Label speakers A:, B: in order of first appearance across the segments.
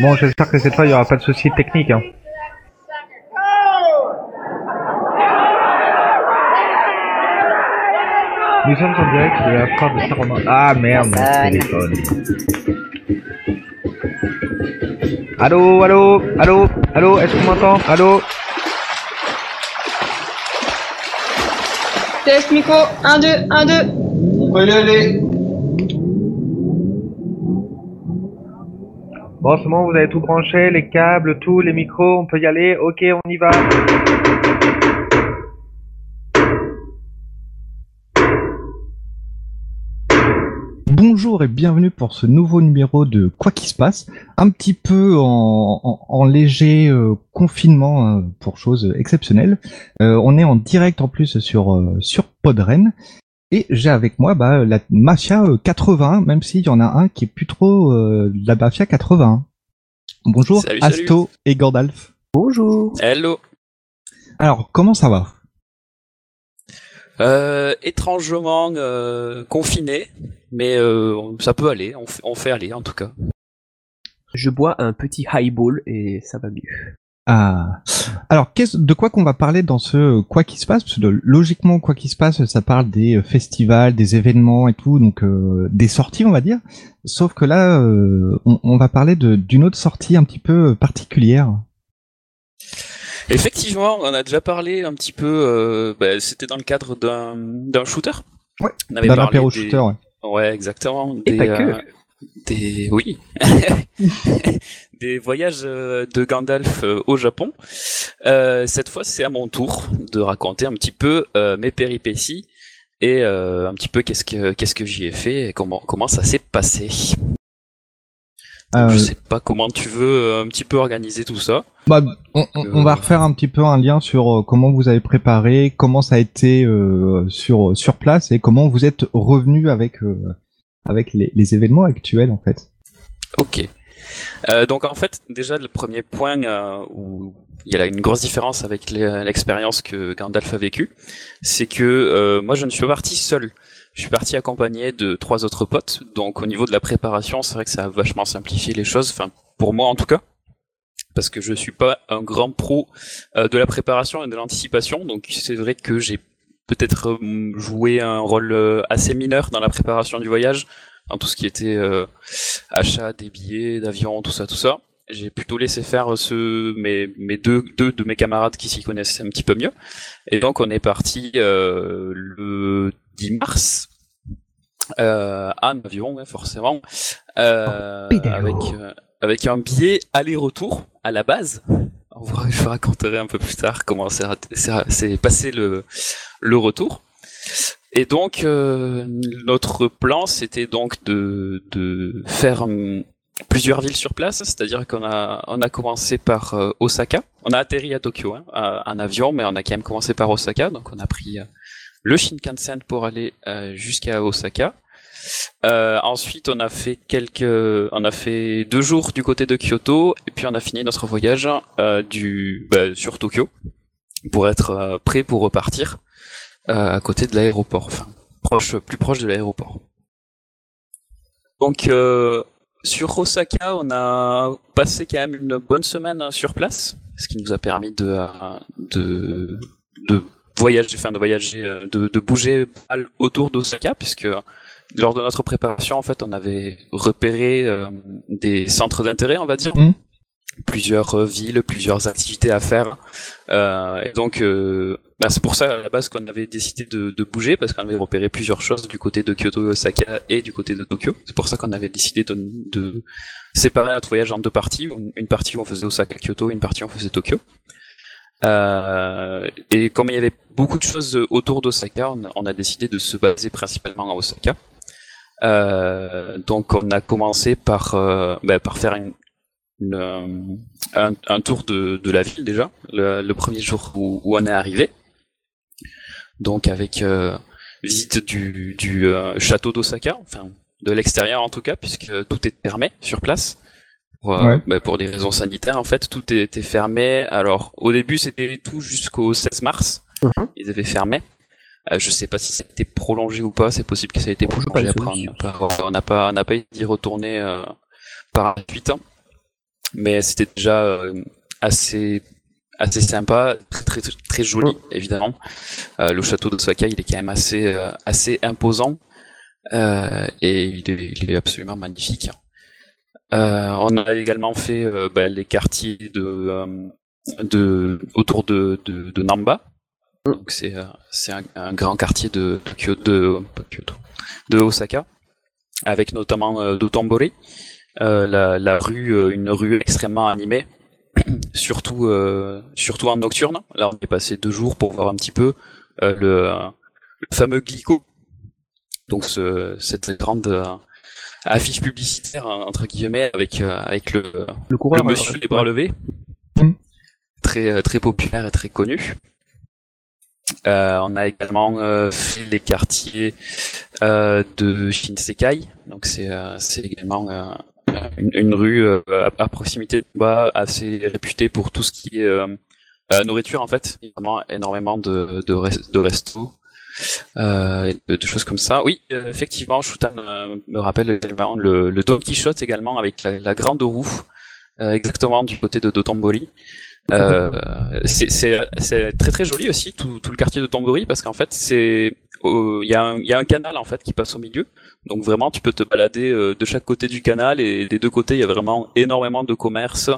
A: Bon, j'espère que cette fois il n'y aura pas de soucis techniques. Hein. Nous sommes en direct de la part de Saint-Romain. Ah merde, mon téléphone. Allô, allô, allô, allô, est-ce qu'on m'entend? Allô?
B: Test micro, 1, 2, 1, 2.
C: On peut y aller.
A: Bon, c'est bon, vous avez tout branché, les câbles, tout, les micros, on peut y aller Ok, on y va.
D: Bonjour et bienvenue pour ce nouveau numéro de Quoi qui se passe, un petit peu en, en- en léger euh, confinement euh, pour choses exceptionnelles. Euh, on est en direct en plus sur euh, sur Podren et j'ai avec moi bah, la Mafia euh, 80, même s'il y en a un qui est plus trop euh, de la Mafia 80. Bonjour
E: Salut, salut.
D: Asto et Gordalf.
F: Bonjour.
E: Hello.
D: Alors comment ça va?
E: Euh, étrangement euh, confiné, mais euh, ça peut aller. On fait, on fait aller en tout cas.
F: Je bois un petit highball et ça va mieux.
D: Ah. Alors, qu'est-ce, de quoi qu'on va parler dans ce quoi qui se passe? Parce que logiquement, quoi qui se passe, ça parle des euh, festivals, des événements et tout, donc euh, des sorties, on va dire. Sauf que là, euh, on, on va parler de, d'une autre sortie un petit peu particulière.
E: Effectivement, on a déjà parlé un petit peu. euh, bah, C'était dans le cadre d'un d'un shooter.
D: Ouais.
E: On avait parlé des-
D: shooter. Ouais.
E: Ouais, exactement.
F: Et
E: Des,
F: pas que.
E: euh, des oui. des voyages euh, de Gandalf euh, au Japon. Euh, cette fois, c'est à mon tour de raconter un petit peu euh, mes péripéties et euh, un petit peu qu'est-ce que qu'est-ce que j'y ai fait et comment comment ça s'est passé.
D: Euh,
E: Je sais pas comment tu veux euh, un petit peu organiser tout ça.
D: Bah, on, on- on va refaire un petit peu un lien sur euh, comment vous avez préparé, comment ça a été euh, sur sur place et comment vous êtes revenu avec euh, avec les, les événements actuels en fait.
E: Ok. Euh, donc en fait, déjà le premier point euh, où il y a une grosse différence avec l'expérience que Gandalf a vécue, c'est que euh, moi je ne suis pas parti seul. Je suis parti accompagné de trois autres potes. Donc au niveau de la préparation, c'est vrai que ça a vachement simplifié les choses. Enfin pour moi en tout cas, parce que je suis pas un grand pro euh, de la préparation et de l'anticipation. Donc c'est vrai que j'ai peut-être euh, joué un rôle euh, assez mineur dans la préparation du voyage, dans tout ce qui était euh, achat des billets d'avion, tout ça, tout ça. J'ai plutôt laissé faire ce, mes, mes deux, deux de mes camarades qui s'y connaissaient un petit peu mieux. Et donc on est parti euh, le 10 mars euh, en avion, ouais, forcément, euh,
F: pédalo.
E: avec euh, avec un billet aller-retour à la base. Je vous raconterai un peu plus tard comment s'est passé le le retour. Et donc euh, notre plan c'était donc de de faire plusieurs villes sur place, c'est-à-dire qu'on a on a commencé par euh, Osaka. On a atterri à Tokyo hein, à- en avion, mais on a quand même commencé par Osaka, donc on a pris euh, le Shinkansen pour aller euh, jusqu'à Osaka. Euh, ensuite, on a fait quelques, on a fait deux jours du côté de Kyoto, et puis on a fini notre voyage euh, du bah, sur Tokyo pour être euh, prêt pour repartir euh, à côté de l'aéroport, enfin proche, plus proche de l'aéroport. Donc sur Osaka, on a passé quand même une bonne semaine hein, sur place, ce qui nous a permis de de, de voyager, enfin de voyager, euh, de, de bouger autour d'Osaka, puisque lors de notre préparation, en fait, on avait repéré euh, des centres d'intérêt, on va dire,
D: Mhm.
E: plusieurs euh, villes, plusieurs activités à faire, Euh, et donc euh, bah, c'est pour ça à la base qu'on avait décidé de, de bouger parce qu'on avait repéré plusieurs choses du côté de Kyoto et Osaka et du côté de Tokyo. C'est pour ça qu'on avait décidé de, de séparer notre voyage en deux parties, une une partie où on faisait Osaka-Kyoto, une partie où on faisait Tokyo. Euh, et comme il y avait beaucoup de choses autour d'Osaka, on, a- décidé de se baser principalement à Osaka. Euh, donc on a commencé par, bah, par faire un, tour de, la ville déjà, le, premier jour où, où on est arrivé. Donc avec euh, visite du, du euh, château d'Osaka, enfin de l'extérieur en tout cas, puisque tout est fermé sur place. Pour, euh,
D: Ouais.
E: bah, pour des raisons sanitaires, en fait, tout était fermé. Alors, au début, c'était tout jusqu'au 16 mars.
F: Mhm.
E: Ils avaient fermé. Euh, je sais pas si ça a été prolongé ou pas. C'est possible que ça ait été prolongé. Après, on n'a pas, on n'a pas, d'y retourner euh, par la suite. hein. Mais c'était déjà euh, assez, assez sympa, très très, très joli évidemment. Euh, le château d'Osaka, il est quand même assez, euh, assez imposant euh, et il est, il est absolument magnifique. Euh, on a également fait euh, bah, les quartiers de, euh, autour de, Namba. C'est un, grand quartier de de, de Osaka, avec notamment Dotonbori, euh, la, la rue, une rue extrêmement animée, surtout surtout en nocturne. Là on est passé deux jours pour voir un petit peu le, fameux Glico, donc ce, cette grande affiche publicitaire hein, entre guillemets avec euh, avec le,
F: Le
E: le
F: coureur.
E: monsieur
F: euh,
E: les bras levés,
D: Mm.
E: très euh, très populaire et très connu. Euh, on a également euh, fait les quartiers euh, de Shinsekai, donc c'est euh, c'est également euh, une, une rue euh, à, à proximité de bas assez réputée pour tout ce qui est euh, euh, nourriture en fait, vraiment énormément de de, de restos. Euh, de, choses comme ça. Oui, euh, effectivement, Shutan euh, me rappelle le, le Don Quichotte également avec la, la grande roue, euh, exactement du côté de Dotonbori. Euh, c'est très très joli aussi tout, tout le quartier de Tambori parce qu'en fait c'est il y a un y a un canal en fait qui passe au milieu donc vraiment tu peux te balader euh, de chaque côté du canal et des deux côtés il y a vraiment énormément de commerce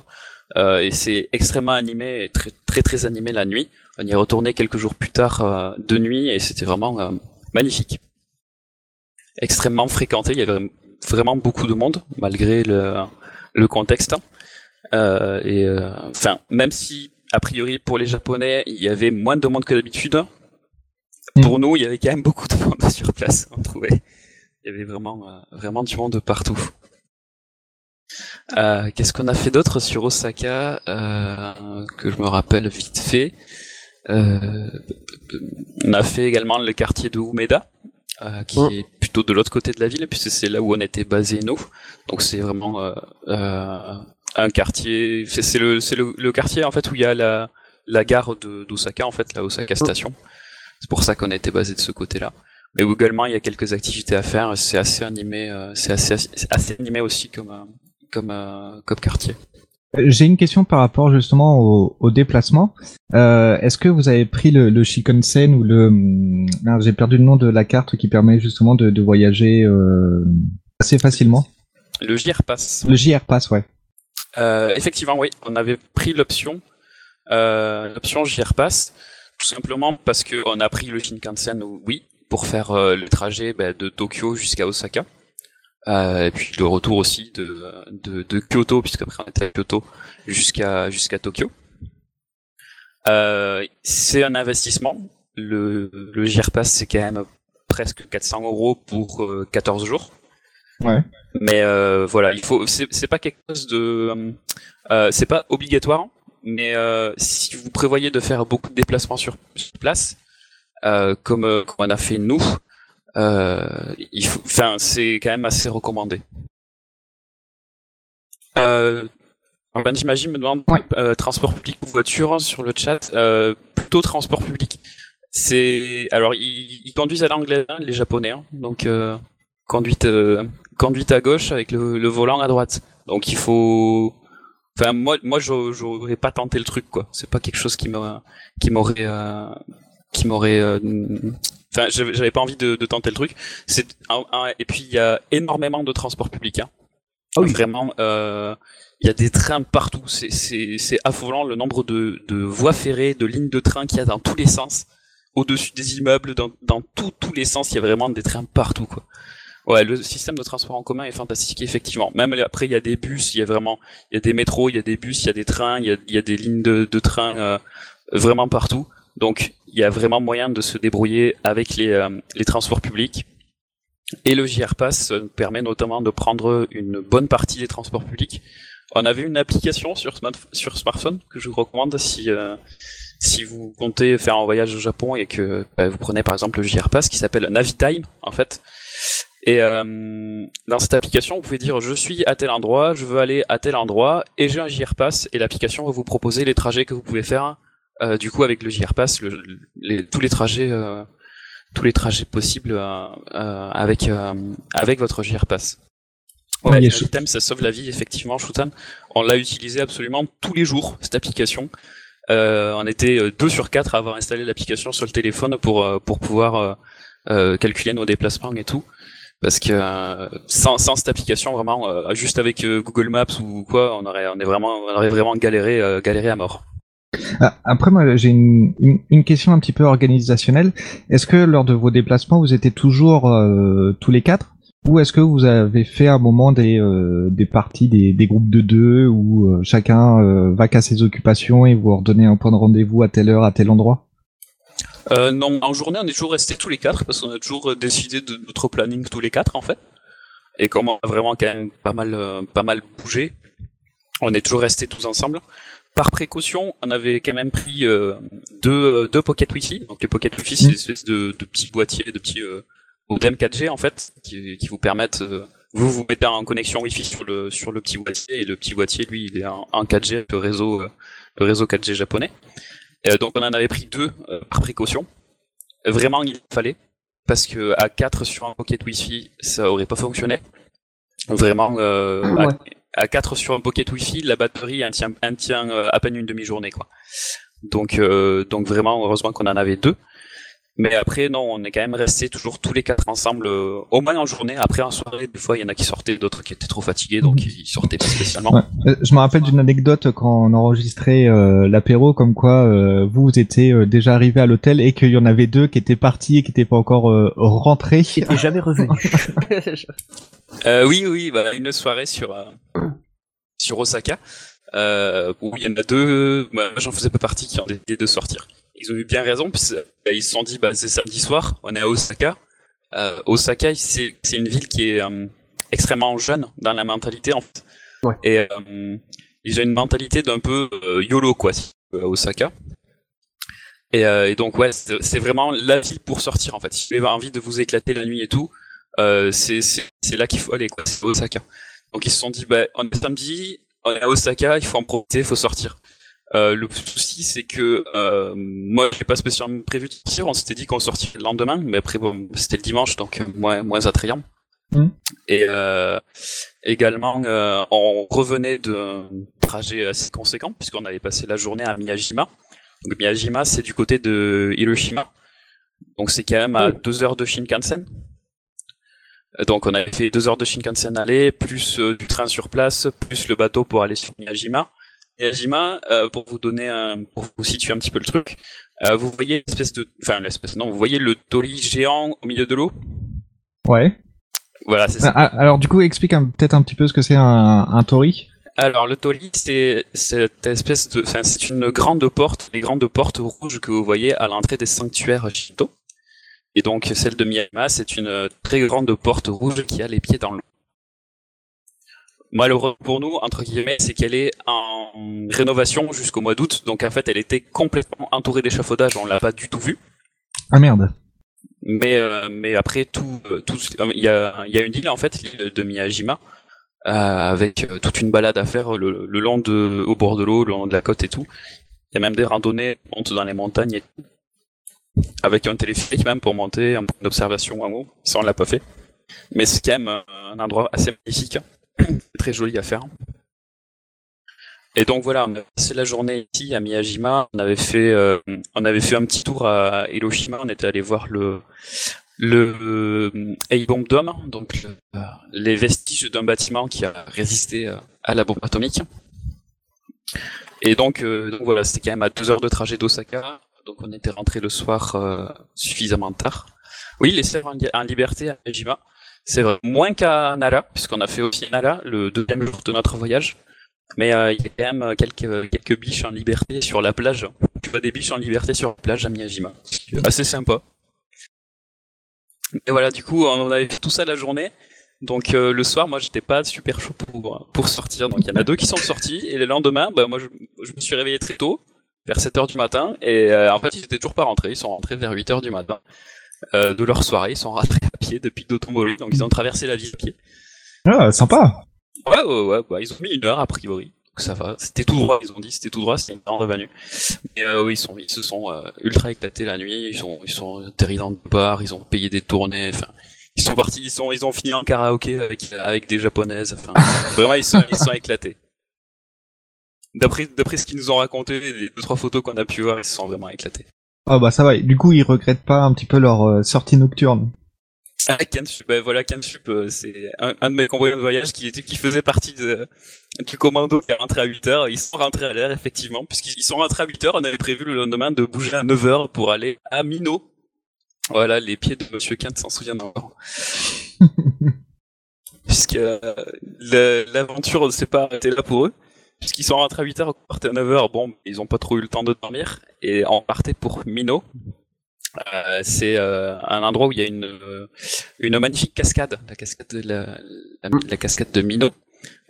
E: euh, et c'est extrêmement animé et très très très animé la nuit on y est retourné quelques jours plus tard euh, de nuit et c'était vraiment euh, magnifique extrêmement fréquenté il y avait vraiment beaucoup de monde malgré le le contexte et enfin, même si a priori pour les Japonais il y avait moins de monde que d'habitude, pour nous il y avait quand même beaucoup de monde sur place. On trouvait, il y avait vraiment vraiment du monde partout. Euh, Qu'est-ce qu'on a fait d'autre sur Osaka euh, que je me rappelle vite fait euh, On a fait également le quartier de Umeda. qui est plutôt de l'autre côté de la ville, puisque c'est là où on était basé nous. Donc c'est vraiment un quartier. C'est le, c'est le, le quartier en fait où il y a la, la gare d'Osaka en fait, la Osaka Station. C'est pour ça qu'on était basé de ce côté-là. Mais également il y a quelques activités à faire. C'est assez animé. c'est assez, animé aussi comme comme euh, comme quartier.
D: Euh, J'ai une question par rapport justement au, au déplacement. Euh, Est-ce que vous avez pris le, le Shinkansen ou le... hum, J'ai perdu le nom de la carte qui permet justement de, de voyager euh, assez facilement?
E: Le JR Pass.
D: Le JR Pass, ouais.
E: Euh, effectivement, oui, on avait pris l'option, l'option JR Pass, tout simplement parce que on a pris le Shinkansen, oui, pour faire le trajet bah, de Tokyo jusqu'à Osaka, et puis le retour aussi de, de, de Kyoto, puisqu'après on était à Kyoto, jusqu'à jusqu'à Tokyo. Euh, c'est un investissement. Le, le JR Pass, c'est quand même presque 400 euros pour euh, 14 jours.
D: Ouais.
E: Mais euh, voilà, il faut. C'est c'est pas quelque chose de. Euh, c'est pas obligatoire, mais euh, si vous prévoyez de faire beaucoup de déplacements sur, sur place, euh, comme, euh, comme on a fait nous, euh, il faut. Enfin, c'est quand même assez recommandé. Euh, ben, j'imagine me demande
D: Ouais.
E: euh, transport public ou voiture sur le chat. Euh, plutôt transport public. C'est alors ils, ils conduisent à l'anglaise hein, les japonais, hein. donc euh, conduite euh, conduite à gauche avec le, le volant à droite. Donc il faut. Enfin moi moi j'au- j'aurais pas tenté le truc quoi. C'est pas quelque chose qui m'a qui m'aurait euh, qui m'aurait. Euh, Enfin j'avais pas envie de, de tenter le truc. C'est et puis il y a énormément de transports publics. Hein.
F: Ah oui.
E: Vraiment. euh, il y a des trains partout, c'est c'est c'est affolant le nombre de de voies ferrées, de lignes de train qu'il y a dans tous les sens, au-dessus des immeubles, dans dans tous tous les sens, il y a vraiment des trains partout quoi. Ouais, le système de transport en commun est fantastique effectivement. Même après il y a des bus, il y a vraiment il y a des métros, il y a des bus, il y a des trains, il y a il y a des lignes de de train euh, vraiment partout. Donc il y a vraiment moyen de se débrouiller avec les euh, les transports publics. Et le JR Pass euh, permet notamment de prendre une bonne partie des transports publics. On avait une application sur, smart- sur smartphone que je vous recommande si euh, si vous comptez faire un voyage au Japon et que bah, vous prenez par exemple le JR Pass qui s'appelle Navitime en fait. Et euh, dans cette application, vous pouvez dire je suis à tel endroit, je veux aller à tel endroit et j'ai un JR Pass et l'application va vous proposer les trajets que vous pouvez faire. Euh, du coup, avec le JR Pass, le- les- tous les trajets euh, tous les trajets possibles euh, euh, avec euh, avec votre JR Pass.
D: Ouais, a-
E: l'item, ça sauve la vie effectivement. On l'a utilisé absolument tous les jours cette application. Euh, on était deux sur quatre à avoir installé l'application sur le téléphone pour pour pouvoir calculer nos déplacements et tout. Parce que sans, sans cette application vraiment, euh, juste avec Google Maps ou quoi, on aurait on est vraiment on aurait vraiment galéré euh, galéré à mort.
D: Ah, Après, moi, j'ai une, une, une question un petit peu organisationnelle. Est-ce que lors de vos déplacements, vous étiez toujours euh, tous les quatre? Ou est-ce que vous avez fait un moment des, euh, des parties, des, des groupes de deux où euh, chacun euh, va qu'à ses occupations et vous ordonnez un point de rendez-vous à telle heure, à tel endroit?
E: Euh, non, en journée, on est toujours restés tous les quatre parce qu'on a toujours décidé de notre planning tous les quatre en fait. Et comme on a vraiment quand même pas mal, pas mal bougé, on est toujours restés tous ensemble. Par précaution, on avait quand même pris euh, deux, euh, deux pocket Wi-Fi. Donc les pocket Wi-Fi, c'est
D: Mm.
E: des espèces de, de petits boîtiers, de petits euh, modem 4G en fait, qui, qui vous permettent euh, vous vous mettez en connexion Wi-Fi sur le sur le petit boîtier et le petit boîtier lui il est en, en 4G avec le réseau euh, le réseau 4G japonais. Euh, donc on en avait pris deux euh, par précaution. Vraiment il fallait parce que à 4 sur un pocket Wi-Fi ça aurait pas fonctionné. Vraiment euh,
F: Ouais.
E: À, 4 sur un pocket Wi-Fi la batterie elle tient, elle euh, à peine une demi-journée quoi. Donc euh, donc vraiment heureusement qu'on en avait deux. Mais après, non, on est quand même restés toujours tous les quatre ensemble, euh, au moins en journée. Après, en soirée, des fois, il y en a qui sortaient, d'autres qui étaient trop fatigués, donc ils sortaient pas spécialement.
D: Ouais. Euh, Je me rappelle d'une anecdote quand on enregistrait euh, l'apéro, comme quoi euh, vous étiez euh, déjà arrivé à l'hôtel et qu'il y en avait deux qui étaient partis et qui n'étaient pas encore euh, rentrés.
F: Qui était jamais revenu.
E: Euh, oui, oui, bah, une soirée sur euh, sur Osaka, euh, où il y en a deux, moi j'en faisais pas partie, qui ont décidé de sortir. Ils ont eu bien raison, puis ils se sont dit, bah, c'est samedi soir, on est à Osaka. Euh, Osaka, c'est c'est une ville qui est euh, extrêmement jeune dans la mentalité, en fait.
F: Ouais.
E: Et euh, ils ont une mentalité d'un peu YOLO, quoi, à Osaka. Et, et donc, ouais, c'est vraiment la ville pour sortir, en fait. Si vous avez envie de vous éclater la nuit et tout, c'est là qu'il faut aller quoi c'est Osaka donc ils se sont dit bah on est samedi on est à Osaka il faut en profiter il faut sortir euh, le souci c'est que euh, moi j'ai pas spécialement prévu de sortir. On s'était dit qu'on sortirait le lendemain mais après bon c'était le dimanche donc euh, moins moins attrayant.
D: Mhm.
E: et euh, également euh, on revenait d'un trajet assez conséquent puisqu'on avait passé la journée à Miyajima. Donc Miyajima c'est du côté de Hiroshima. Donc c'est quand même à deux heures de Shinkansen. Donc on avait fait deux heures de Shinkansen aller, plus euh, du train sur place, plus le bateau pour aller sur Miyajima. Miyajima, euh, pour vous donner un, pour vous situer un petit peu le truc, euh, vous voyez l'espèce de, enfin l'espèce, non, vous voyez le torii géant au milieu de l'eau?
D: Ouais.
E: Voilà, c'est ça.
D: Ah, ah, alors du coup, explique un- peut-être un petit peu ce que c'est un, un tori.
E: Alors le torii, c'est cette espèce de, enfin c'est une grande porte, les grandes portes rouges que vous voyez à l'entrée des sanctuaires Shinto. Et donc celle de Miyajima, c'est une euh, très grande porte rouge qui a les pieds dans l'eau. Malheureux pour nous, entre guillemets, c'est qu'elle est en rénovation jusqu'au mois d'août, donc en fait elle était complètement entourée d'échafaudage, on l'a pas du tout vue.
D: Ah merde.
E: Mais euh, mais après tout, euh, tout il y a il y a une île en fait, l'île de Miyajima, euh, avec euh, toute une balade à faire le, le long de au bord de l'eau, le long de la côte et tout. Il y a même des randonnées, on monte dans les montagnes et tout. Avec un téléphérique même pour monter, un point d'observation en haut. Ça on l'a pas fait. Mais c'est quand même euh, un endroit assez magnifique, très joli à faire. Et donc voilà, passé la journée ici à Miyajima. On avait fait, euh, on avait fait un petit tour à Hiroshima. On était allé voir le le euh, A-Bomb Dome, donc le- les vestiges d'un bâtiment qui a résisté euh, à la bombe atomique. Et donc, voilà, c'était quand même à deux heures de trajet d'Osaka. Donc on était rentré le soir suffisamment tard. Oui, les serveurs en, en liberté à Miyajima. C'est vrai, moins qu'à Nara, puisqu'on a fait aussi Nara le deuxième jour de notre voyage. Mais euh, il y a quand même quelques, quelques biches en liberté sur la plage. Tu vois des biches en liberté sur la plage à Miyajima. Assez sympa. Et voilà, du coup, on avait fait tout ça la journée. Donc euh, le soir, moi, j'étais pas super chaud pour, pour sortir. Donc il y en a deux qui sont sortis. Et le lendemain, bah, moi, je, je me suis réveillé très tôt, vers 7h du matin. Et euh, en fait, ils étaient toujours pas rentrés. Ils sont rentrés vers 8h du matin euh, de leur soirée. Ils sont rentrés à pied depuis Dotonbori. Donc ils ont traversé la ville à pied.
D: Ah, sympa.
E: Ouais, ouais, ouais. Bah, ils ont mis une heure, a priori. ça va. C'était tout droit, ils ont dit, c'était tout droit, c'était une grande avenue. Mais euh, oui, ils sont, ils se sont euh, ultra éclatés la nuit. Ils sont, ils sont atterris dans le bar, ils ont payé des tournées. Enfin, ils sont partis, ils sont, ils ont fini en karaoké avec avec des japonaises. Enfin, vraiment, ils sont, ils sont éclatés. D'après, d'après ce qu'ils nous ont raconté, les deux trois photos qu'on a pu voir, ils se sont vraiment éclatés.
D: Ah bah ça va. Du coup, ils regrettent pas un petit peu leur euh, sortie nocturne.
E: Ah, Kensup, ben voilà, Kensup, euh, c'est un, un de mes compagnons de voyage qui était, qui faisait partie de, du commando qui est rentré à 8 heures. Ils sont rentrés à l'air, effectivement, puisqu'ils sont rentrés à 8 heures. On avait prévu le lendemain de bouger à 9 heures pour aller à Mino. Voilà, les pieds de Monsieur Kent s'en souviennent encore. Puisque euh, l'aventure ne s'est pas arrêtée là pour eux. Puisqu'ils sont rentrés à 8 heures, on partait à 9 heures. Bon, ils ont pas trop eu le temps de dormir. Et on partait pour Mino. Euh, c'est euh, un endroit où il y a une euh, une magnifique cascade, la cascade de la, la, cascade de Mino,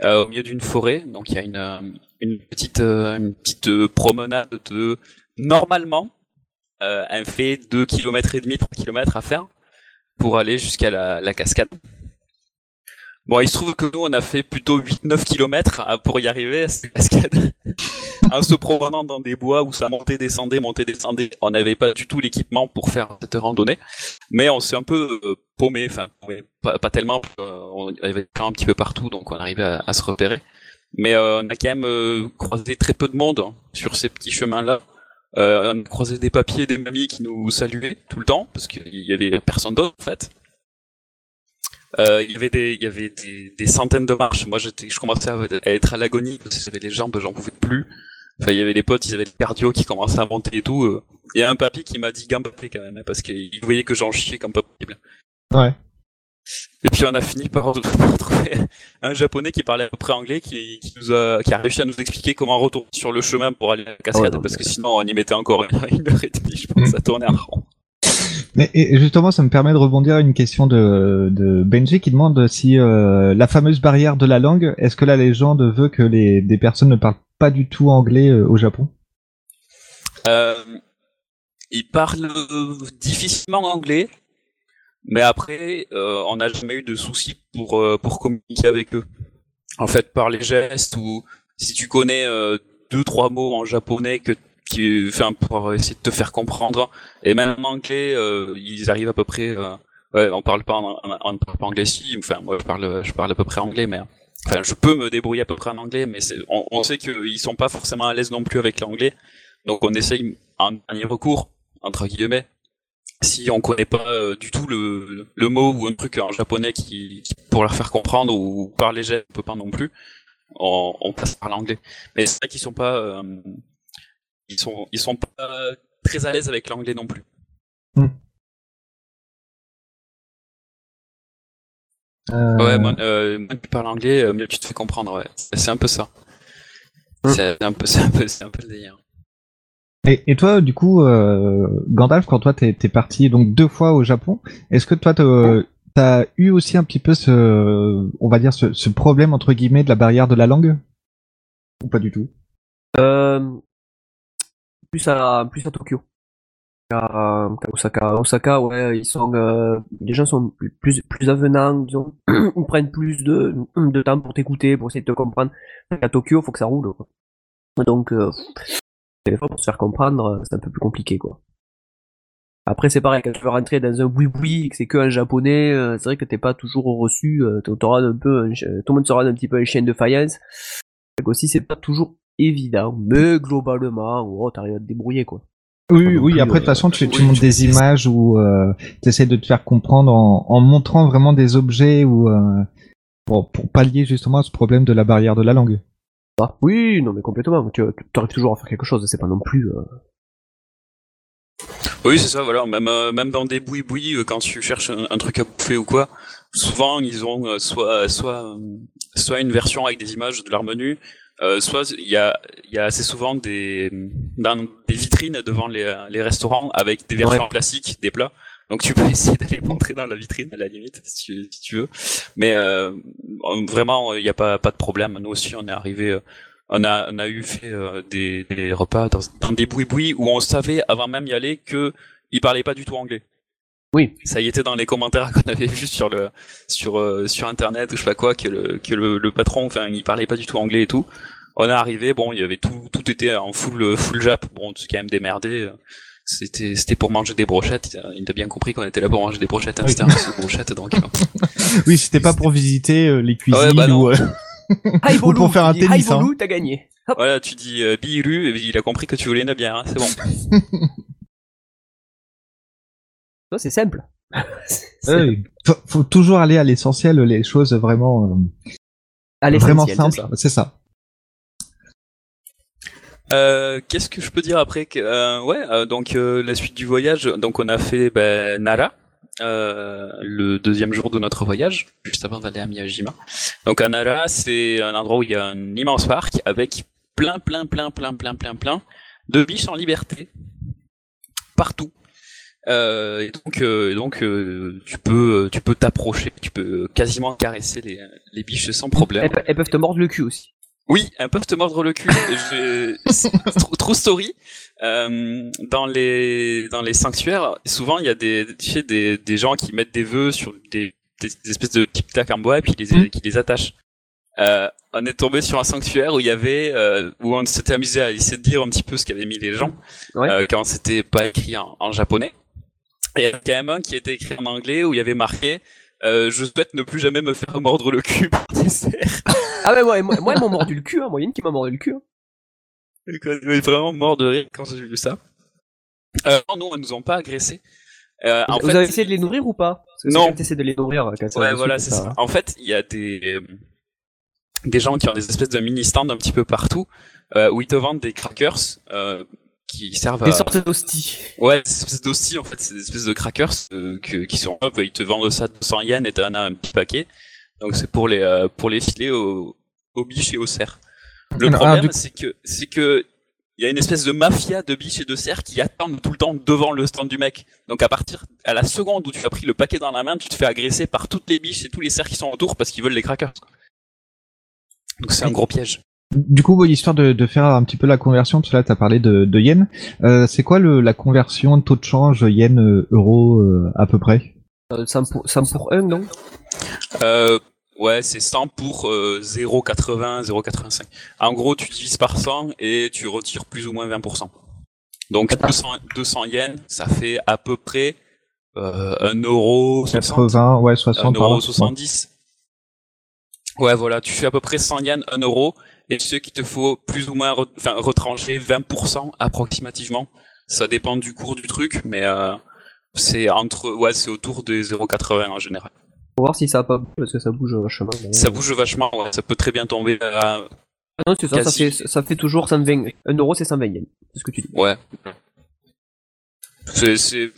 E: euh, au milieu d'une forêt. Donc il y a une euh, une petite euh, une petite promenade de normalement un fait 2 km et demi 3 km à faire pour aller jusqu'à la cascade. Bon, il se trouve que nous, on a fait plutôt 8-9 km pour y arriver à cette cascade. en se promenant dans des bois où ça montait, descendait, montait, descendait. On n'avait pas du tout l'équipement pour faire cette randonnée. Mais on s'est un peu euh, paumé, enfin, pas, tellement, on avait un petit peu partout, donc on arrivait à, se repérer. Mais euh, on a quand même euh, croisé très peu de monde hein, sur ces petits chemins-là. On a croisé des papiers, des mamies qui nous saluaient tout le temps, parce qu'il y avait personne d'autre en fait. Euh, il y avait des, il y avait des, des centaines de marches. Moi, j'étais, je commençais à à être à l'agonie parce que j'avais les jambes, j'en pouvais plus. Enfin, il y avait les potes, ils avaient le cardio qui commençait à monter et tout. euh. Il y a un papy qui m'a dit gambapé quand même, hein, parce qu'il voyait que j'en chiais comme pas possible.
D: Ouais.
E: Et puis on a fini par par trouver un japonais qui parlait à peu près anglais, qui, qui nous a, qui a réussi à nous expliquer comment retourner sur le chemin pour aller à la cascade,
F: Ouais,
E: parce que sinon on y mettait encore une, heure et demie, je pense, à tourner en rond.
D: Mais justement, ça me permet de rebondir à une question de, Benji qui demande si euh, la fameuse barrière de la langue, est-ce que la légende veut que les des personnes ne parlent pas du tout anglais euh, au Japon?
E: Euh, ils parlent difficilement anglais, mais après, on n'a jamais eu de soucis pour pour communiquer avec eux. En fait, par les gestes ou si tu connais deux trois mots en japonais que qui enfin pour essayer de te faire comprendre. Et même en anglais euh, ils arrivent à peu près euh, ouais on parle pas en, on parle pas anglais si enfin moi je parle je parle à peu près anglais mais enfin je peux me débrouiller à peu près en anglais mais on, on sait qu'ils sont pas forcément à l'aise non plus avec l'anglais. Donc on essaye en dernier recours entre guillemets si on connaît pas euh, du tout le, le mot ou un truc en japonais qui, pour leur faire comprendre ou par les gestes on peut pas non plus on, on passe par l'anglais. Mais c'est vrai qu'ils sont pas euh, ils sont ils sont pas très à l'aise avec l'anglais non plus.
D: Euh,
E: ouais moi, euh, moins tu parles anglais euh, mieux tu te fais comprendre ouais. C'est un peu ça. C'est un peu c'est un peu c'est un peu le délire.
D: Et, et toi, du coup, euh, Gandalf, quand toi t'es t'es parti donc deux fois au Japon, est-ce que toi t'as eu aussi un petit peu ce, on va dire ce, ce problème entre guillemets de la barrière de la langue? Ou pas du tout?
F: Euh, plus à plus à Tokyo. Qu'à Osaka. Osaka, ouais, ils sont euh, les gens sont plus plus, avenants, disons, ils prennent plus de de temps pour t'écouter, pour essayer de te comprendre. À Tokyo, faut que ça roule. Quoi. Donc euh, des fois pour se faire comprendre, c'est un peu plus compliqué quoi. Après c'est pareil, quand tu veux rentrer dans un boui-boui et que c'est que en japonais, euh, c'est vrai que t'es pas toujours reçu, euh, t'auras un peu, un tout le monde sera un petit peu un chien de faïence. Donc aussi c'est pas toujours évident, mais globalement, oh, t'arrives à te débrouiller quoi.
D: Oui, oui.
F: plus,
D: Après, de
F: euh,
D: toute façon, tu,
E: oui,
D: tu montres
E: tu-
D: des images où euh, tu essaies de te faire comprendre en, en montrant vraiment des objets ou euh, pour, pour pallier justement à ce problème de la barrière de la langue.
F: Ah, oui, non mais complètement, tu arrives toujours à faire quelque chose, c'est pas non plus... euh,
E: Oui, c'est ça, voilà. Même, euh, même dans des bouis-bouis, euh, quand tu cherches un, un truc à bouffer ou quoi, souvent ils ont euh, soit, soit, euh, soit une version avec des images de leur menu, euh, soit il y a, il y a assez souvent des, dans des vitrines devant les, les restaurants avec des versions classiques des plats. Donc tu peux essayer d'aller montrer dans la vitrine à la limite si tu, si tu veux. Mais euh, vraiment, il n'y a pas, pas de problème. Nous aussi, on est arrivé. euh, on a, on a eu fait euh, des, des repas dans, dans des bouis-bouis où on savait avant même y aller que ils parlaient pas du tout anglais.
F: Oui.
E: Ça y était dans les commentaires qu'on avait vu sur le sur euh, sur internet ou je sais pas quoi que le que le, le patron enfin il parlait pas du tout anglais et tout. On est arrivé, bon, il y avait tout, tout était en full, full jap. Bon, c'est quand même démerdé. C'était, c'était pour manger des brochettes. Il a bien compris qu'on était là pour manger des brochettes. Hein,
D: Oui.
E: C'était de brochettes, donc. euh,
D: Oui, c'était pas pour visiter euh, les cuisines
E: bah non.
D: ou, euh, Ou pour faire un
F: dis,
D: tennis, hein.
F: T'as gagné. Hop.
E: Voilà, tu dis euh, Biru, et il a compris que tu voulais une bière. Hein, c'est bon.
F: C'est simple. C'est-
D: ouais, faut, faut toujours aller à l'essentiel, les choses vraiment, euh, vraiment simples. C'est ça.
E: Euh, Qu'est-ce que je peux dire après euh, Ouais, euh, donc euh, la suite du voyage. Donc on a fait ben, Nara. euh, le deuxième jour de notre voyage, juste avant d'aller à Miyajima. Donc à Nara, c'est un endroit où il y a un immense parc avec plein, plein, plein, plein, plein, plein, plein de biches en liberté partout. Euh, et donc, euh, et donc euh, tu peux, tu peux t'approcher, tu peux quasiment caresser les, les biches sans problème.
F: Elles, pe- elles peuvent te mordre le cul aussi.
E: Oui, elles peuvent te mordre le cul. Je... True story. Euh, dans les dans les sanctuaires, souvent il y a des tu sais, des des gens qui mettent des vœux sur des, des, des espèces de tic tac en bois et puis les
D: Mhm.
E: qui les attachent. Euh, on est tombé sur un sanctuaire où il y avait euh, où on s'était amusé à essayer de dire un petit peu ce qu'avaient mis les gens
F: Ouais.
E: euh, quand c'était pas écrit en, en japonais. Il y avait quand même un qui était écrit en anglais où il y avait marqué euh, je souhaite ne plus jamais me faire mordre le cul par des cerfs.
F: Ah ouais, moi, moi, moi elles m'ont mordu le cul, hein. Moi, il y en a une qui m'a mordu le cul. hein.
E: Je vraiment mort de rire quand j'ai vu ça. Euh, non, ils nous ont pas agressés. Euh, en
F: Vous
E: fait,
F: avez essayé de les nourrir ou pas? Parce
E: Non.
F: Quand t'essaies de les nourrir, quand ça
E: ouais, voilà, c'est ça. En fait, il y a des des gens qui ont des espèces de mini stands un petit peu partout euh, où ils te vendent des crackers euh, qui servent à
F: Des sortes d'hosties.
E: ouais, des espèces d'hosties en fait, c'est des espèces de crackers euh, que, qui sont hop, ils te vendent ça 200 yens et t'en as un petit paquet. Donc c'est pour les euh, pour les filer aux aux biches et aux cerfs. Le
D: Alors,
E: problème
D: du-
E: c'est que c'est que il y a une espèce de mafia de biches et de cerfs qui attendent tout le temps devant le stand du mec. Donc à partir à la seconde où tu as pris le paquet dans la main, tu te fais agresser par toutes les biches et tous les cerfs qui sont autour parce qu'ils veulent les crackers. Donc c'est un gros piège.
D: Du coup, bon, histoire de, de faire un petit peu la conversion, parce que là, tu as parlé de, de yen. Euh, c'est quoi le, la conversion de taux de change yen-euro euh, à peu près?
F: Euh, 100 pour, 100 pour 1, non?
E: Euh, ouais, c'est 100 pour euh, 0,80, 0,85. En gros, tu divises par 100 et tu retires plus ou moins 20%. Donc 200, 200 yens, ça fait à peu près euh, 1 euro 60,
D: 80, ouais,
E: 1
D: 60 par
E: euro
D: là.
E: 70. Ouais, voilà, tu fais à peu près 100 yens, 1 euro, et ce qu'il te faut plus ou moins re- enfin, retrancher 20% approximativement. Ça dépend du cours du truc, mais euh, c'est entre, ouais, c'est autour des 0,80 en général.
F: Faut voir si ça va pas parce que ça bouge vachement.
E: Ça bouge vachement, ouais. ça peut très bien tomber à...
F: Ah non, c'est ça, ça fait, ça fait toujours 120. 1 euro, c'est 120 yens. C'est ce que tu dis.
E: Ouais. C'est, c'est,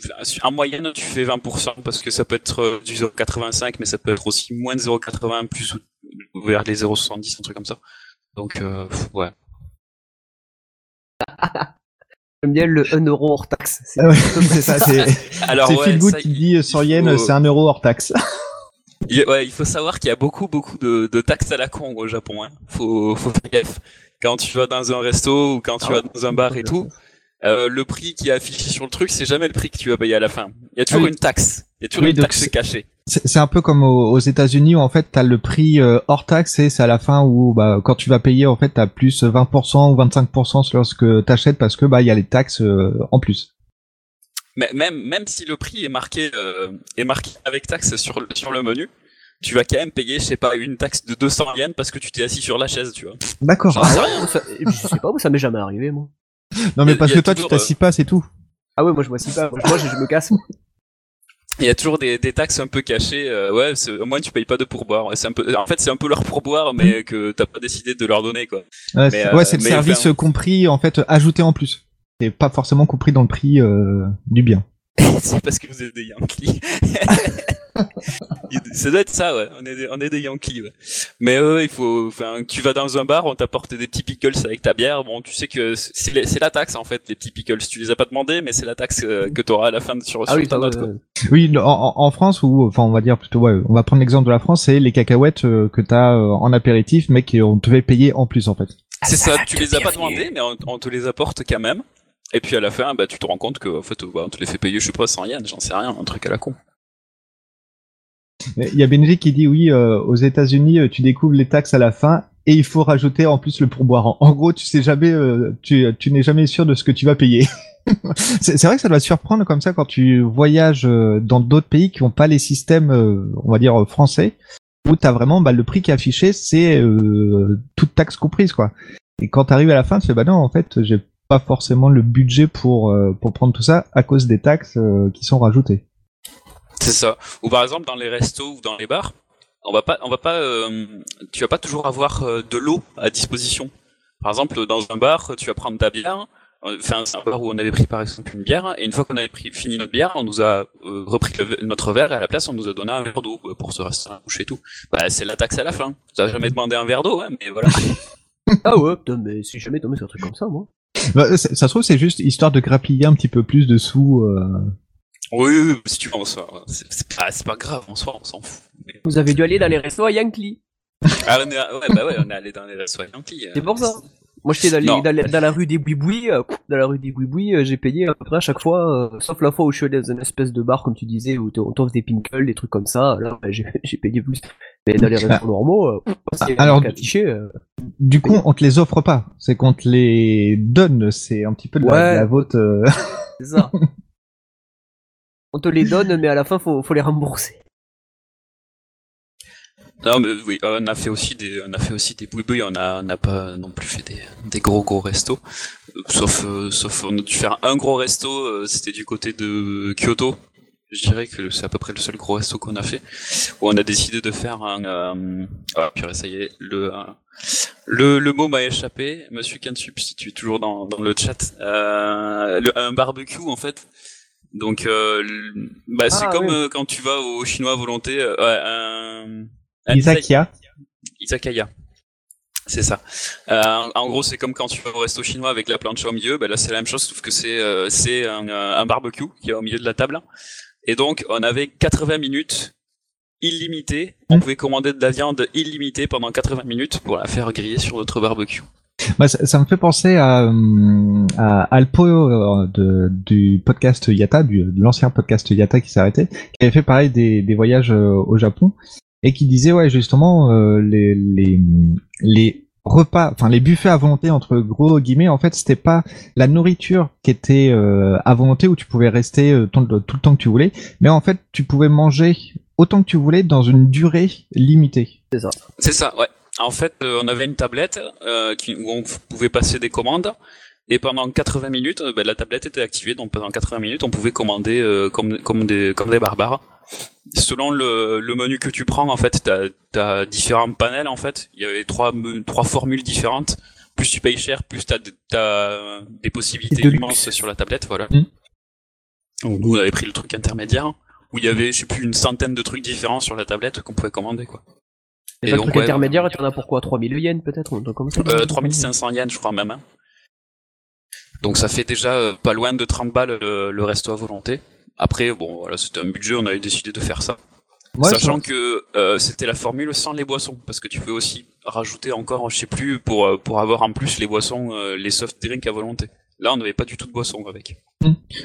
E: en moyenne, tu fais 20% parce que ça peut être euh, du 0,85, mais ça peut être aussi moins de 0,80, plus vers les 0,70, un truc comme ça. Donc, euh, pff, ouais.
F: J'aime bien le 1 euro hors taxe. C'est
D: Ah ouais, ça, c'est
E: ouais,
D: Phil Good qui dit 100
E: il
D: yens, c'est 1 euro hors taxe.
E: il, ouais, il faut savoir qu'il y a beaucoup, beaucoup de, de taxes à la con au Japon. Hein. Faut, faut faire gaffe. Quand tu vas dans un resto ou quand tu
F: Ah
E: vas dans un bar et tout, euh, le prix qui est affiché sur le truc, c'est jamais le prix que tu vas payer à la fin. Il y a toujours
D: Ah oui.
E: une taxe. Il y a toujours
D: Oui,
E: une taxe
D: c'est-
E: cachée.
D: C'est c'est un peu comme aux, aux États-Unis où en fait t'as le prix euh, hors taxe et c'est à la fin où bah quand tu vas payer en fait t'as plus 20% ou 25% sur ce que t'achètes parce que bah il y a les taxes euh, en plus.
E: Mais même même si le prix est marqué euh, est marqué avec taxe sur le, sur le menu, tu vas quand même payer je sais pas une taxe de 200 yens parce que tu t'es assis sur la chaise, tu vois.
D: D'accord.
F: Ah Je sais pas, moi, ça m'est jamais arrivé, moi.
D: Non mais parce que toi tu t'assis pas c'est tout.
F: Ah ouais, moi, je vois si pas. Moi, je, je me casse.
E: Il y a toujours des, des taxes un peu cachées. euh, ouais, c'est- au moins tu payes pas de pourboire. C'est un peu en fait c'est un peu leur pourboire mais que t'as pas décidé de leur donner quoi.
D: Ouais,
E: Mais,
D: c'est
E: euh,
D: ouais, c'est le service
E: enfin-
D: compris en fait ajouté en plus. C'est pas forcément compris dans le prix euh, du bien.
E: c'est parce que vous êtes des Yankees. ça doit être ça, ouais. On est des, on est des Yankees, ouais. Mais euh, il faut, enfin, tu vas dans un bar, on t'apporte des petits pickles avec ta bière. Bon, tu sais que c'est la taxe en fait, les petits pickles. Tu les as pas demandé, mais c'est la taxe euh, que t'auras à la fin de, sur,
F: Ah
E: sur
F: oui,
E: ta note.
F: ouais,
E: quoi.
F: ouais.
D: Oui, en, en- en France ou enfin on va dire plutôt ouais, on va prendre l'exemple de la France, c'est les cacahuètes euh, que t'as euh, en apéritif mais qu'on devait payer en plus en fait.
E: C'est ça, tu les as pas demandé, mais on, on te les apporte quand même. Et puis à la fin, bah, tu te rends compte que en fait, bah, on te les fait payer, je sais pas, 100 yens, j'en sais rien, un truc à la con.
D: Il y a Bénédicte qui dit oui, euh, aux États-Unis, euh, tu découvres les taxes à la fin et il faut rajouter en plus le pourboire. En, gros, tu sais jamais, euh, tu, tu n'es jamais sûr de ce que tu vas payer. c'est vrai que ça doit surprendre comme ça quand tu voyages euh, dans d'autres pays qui n'ont pas les systèmes, euh, on va dire français, où t'as vraiment bah, le prix qui est affiché, c'est euh, toute taxe comprise quoi. Et quand t'arrives à la fin, tu fais bah non, en fait, j'ai pas forcément le budget pour pour prendre tout ça à cause des taxes qui sont rajoutées.
E: C'est ça. Ou par exemple dans les restos ou dans les bars, on va pas, on va pas, euh, tu vas pas toujours avoir euh, de l'eau à disposition. Par exemple, dans un bar, tu vas prendre ta bière. euh, Enfin, c'est un bar où on avait pris par exemple une bière, et une fois qu'on avait pris, fini notre bière, on nous a euh, repris le notre verre, et à la place, on nous a donné un verre d'eau pour se rester à bouche et tout. Bah, c'est la taxe à la fin. Tu as jamais demandé un verre d'eau, hein, mais voilà.
F: Ah ouais, putain, mais si jamais tombé sur un truc comme ça, moi.
D: Bah, ça, ça se trouve, c'est juste histoire de grappiller un petit peu plus de sous. euh.
E: Oui, oui, oui, si tu veux, en soi, c'est pas, grave, en soi, on s'en fout. Mais-
F: Vous avez dû aller dans les restos à Yankee.
E: Ah, on est, ouais, bah ouais, on est allé dans les restos Yankee. euh.
F: C'est pour ça. Moi, j'étais dans, dans, la- dans la rue des Bouibouis, euh, dans la rue des Bouibouis, euh, j'ai payé à peu près à chaque fois, euh, sauf la fois où je suis allé dans une espèce de bar, comme tu disais, où on t'offre des pinkles, des trucs comme ça, là, bah, j'ai payé plus. Mais dans les restos normaux, euh, c'est
D: alors-
F: affiché, euh,
D: Du coup, on te les offre pas, c'est qu'on te les donne. C'est un petit peu de la,
F: Ouais.
D: la vôtre. euh.
F: c'est ça. on te les donne, mais à la fin, faut, faut les rembourser.
E: Non, mais oui, on a fait aussi des, on a fait aussi des boubouilles, on a, n'a pas non plus fait des, des gros gros restos. Euh, Sauf, euh, sauf, on a dû faire un gros resto, euh, c'était du côté de Kyoto. Je dirais que c'est à peu près le seul gros resto qu'on a fait. Où on a décidé de faire un, euh, ah, purée, ça y est, le, euh, le, le mot m'a échappé. Monsieur Kansup, si tu es toujours dans, dans le chat, euh, le- un barbecue, en fait. Donc, euh, bah, c'est
F: Ah,
E: comme
F: oui.
E: euh, quand tu vas au chinois à volonté, euh, ouais, un, un
D: Isakia.
E: Izakaya. C'est ça. Euh, en gros, c'est comme quand tu vas au resto chinois avec la plancha au milieu. Ben là, c'est la même chose, sauf que c'est euh, c'est un, euh, un barbecue qui est au milieu de la table. Et donc, on avait 80 minutes illimitées. On
D: Mm.
E: pouvait commander de la viande illimitée pendant 80 minutes pour la faire griller sur notre barbecue.
D: Bah, ça, ça me fait penser à, hum, à Alpo euh, de, du podcast Yata, du, de l'ancien podcast Yata qui s'est arrêté, qui avait fait pareil des, des voyages euh, au Japon et qui disait ouais justement euh, les, les les repas, enfin les buffets à volonté entre gros guillemets, en fait c'était pas la nourriture qui était euh, à volonté où tu pouvais rester euh, ton- tout le temps que tu voulais, mais en fait tu pouvais manger autant que tu voulais dans une durée limitée.
F: C'est ça.
E: C'est ça, ouais. En fait, euh, on avait une tablette euh, qui, où on pouvait passer des commandes. Et pendant 80 minutes, euh, ben, la tablette était activée, donc pendant 80 minutes, on pouvait commander euh, comme, comme, des, comme des barbares. Selon le, le menu que tu prends, en fait, t'as as différents panels, en fait. Il y avait trois, trois formules différentes. Plus tu payes cher, plus t'as as des possibilités
F: luxe.
E: immenses sur la tablette, voilà.
D: Mm.
E: Donc nous, on avait pris le truc intermédiaire, où il y avait, je sais plus, une centaine de trucs différents sur la tablette qu'on pouvait commander, quoi.
F: Et
E: donc,
F: truc
E: ouais,
F: intermédiaire, tu en as pour quoi? 3000 yens peut-être ou un truc comme ça?
E: Euh, 3500 yens, je crois même. hein. Donc ça fait déjà euh, pas loin de 30 balles le, le resto à volonté. Après, bon, voilà, c'était un budget, on avait décidé de faire ça.
D: Ouais,
E: Sachant que euh, c'était la formule sans les boissons, parce que tu peux aussi rajouter encore, je sais plus, pour euh, pour avoir en plus les boissons, euh, les soft drinks à volonté. Là, on n'avait pas du tout de boissons avec.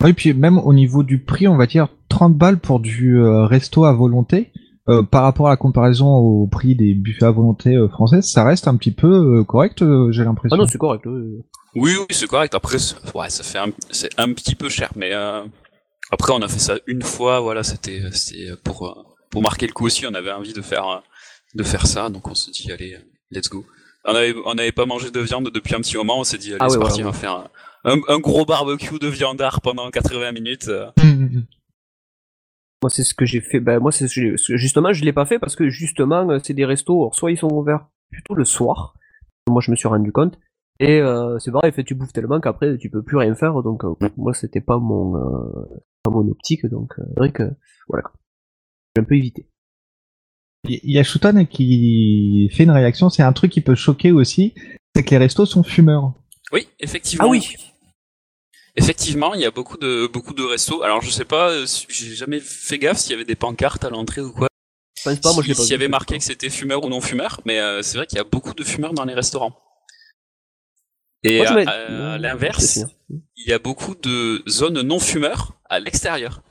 D: Oui, puis même au niveau du prix, on va dire 30 balles pour du euh, resto à volonté. Euh, par rapport à la comparaison au prix des buffets à volonté euh, françaises, ça reste un petit peu euh, correct, euh, j'ai l'impression.
F: Ah non, c'est correct.
E: Oui, oui, c'est correct. Après, c'est- ouais, ça fait un, c'est un petit peu cher, mais euh, après, on a fait ça une fois. Voilà, c'était, pour euh, pour marquer le coup aussi. On avait envie de faire de faire ça, donc on s'est dit allez, let's go. On avait on n'avait pas mangé de viande depuis un petit moment. On s'est dit allez,
F: Ah
E: c'est
F: ouais,
E: parti,
F: ouais,
E: on va faire un, un, un gros barbecue de viandard pendant 80 minutes.
F: Moi, c'est ce que j'ai fait. Ben, moi, c'est ce justement, je l'ai pas fait parce que justement, euh, c'est des restos. alors, soit ils sont ouverts plutôt le soir. Moi, je me suis rendu compte. Et euh, c'est pareil, fait, tu bouffes tellement qu'après, tu peux plus rien faire. Donc, euh, moi, c'était pas mon, euh, pas mon optique. Donc, euh, c'est vrai que voilà. J'ai un peu évité.
D: Il y a Shuton qui fait une réaction, c'est un truc qui peut choquer aussi, c'est que les restos sont fumeurs.
E: Oui, effectivement.
F: Ah oui.
E: Effectivement, il y a beaucoup de beaucoup de restos. Alors, je sais pas, euh, j'ai jamais fait gaffe s'il y avait des pancartes à l'entrée ou quoi.
F: Je pense pas, moi, je
E: Si- S'il y avait marqué que c'était fumeur ou non fumeur, mais euh, c'est vrai qu'il y a beaucoup de fumeurs dans les restaurants. Et
F: Moi,
E: à,
F: Ouais,
E: l'inverse, il y a beaucoup de zones non fumeurs à l'extérieur.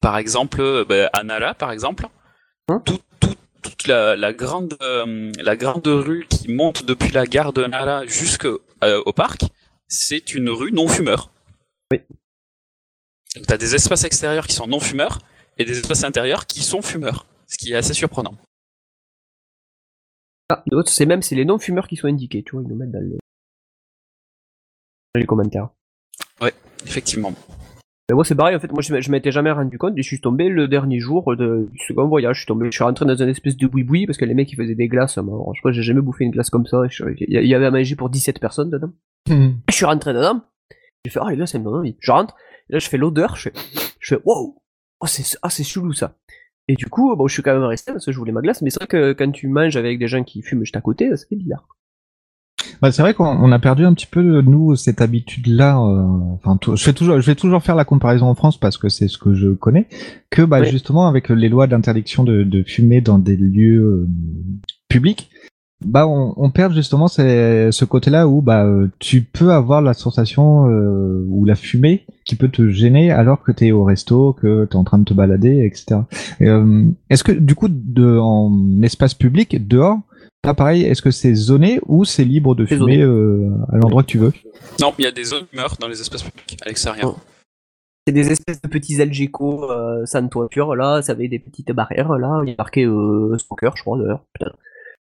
E: Par exemple, euh, ben, à Nara, par exemple,
F: Hein
E: tout- tout- toutes la, la grande euh, la grande rue qui monte depuis la gare de Nara jusqu'au euh, au parc, c'est une rue non fumeur.
F: Oui.
E: Donc t'as des espaces extérieurs qui sont non fumeurs et des espaces intérieurs qui sont fumeurs, ce qui est assez surprenant.
F: Ah, d'autres, c'est même c'est les non-fumeurs qui sont indiqués, tu vois, ils nous mettent dans les, dans les commentaires.
E: Effectivement.
F: Mais moi c'est pareil, en fait, moi je m'étais jamais rendu compte et je suis tombé le dernier jour de, du second voyage. Je suis tombé, je suis rentré dans une espèce de boui-boui parce que les mecs ils faisaient des glaces. moi, je crois que j'ai jamais bouffé une glace comme ça. Il y avait à manger pour 17 personnes dedans. Je suis rentré dedans. J'ai fait, ah les gars, ça me donne envie. Je rentre. Et là, je fais l'odeur. Je fais, je fais, wow. Oh, c'est, ah, c'est chelou ça. Et du coup, bon, je suis quand même resté parce que je voulais ma glace. Mais c'est vrai que quand tu manges avec des gens qui fument juste à côté, ça fait bizarre.
D: Bah, c'est vrai qu'on on a perdu un petit peu nous cette habitude-là. euh, Enfin, je vais toujours, je vais toujours faire la comparaison en France parce que c'est ce que je connais. Que bah
F: Oui.
D: justement avec les lois d'interdiction de, de fumer dans des lieux euh, publics, bah on, on perd justement ces- ce côté-là où bah euh, tu peux avoir la sensation euh, ou la fumée qui peut te gêner alors que t'es au resto, que t'es en train de te balader, etc. Et, euh, Est-ce que du coup de en espace public dehors Là, pareil, est-ce que c'est zoné ou c'est libre de fumer euh, à l'endroit que tu veux?
E: Non, il y a des zones fumeurs dans les espaces publics à l'extérieur.
F: Oh. C'est des espèces de petits algécos euh, sans toiture, là, ça avait des petites barrières, là, il y a marqué euh, Smoker, je crois, d'ailleurs. Putain.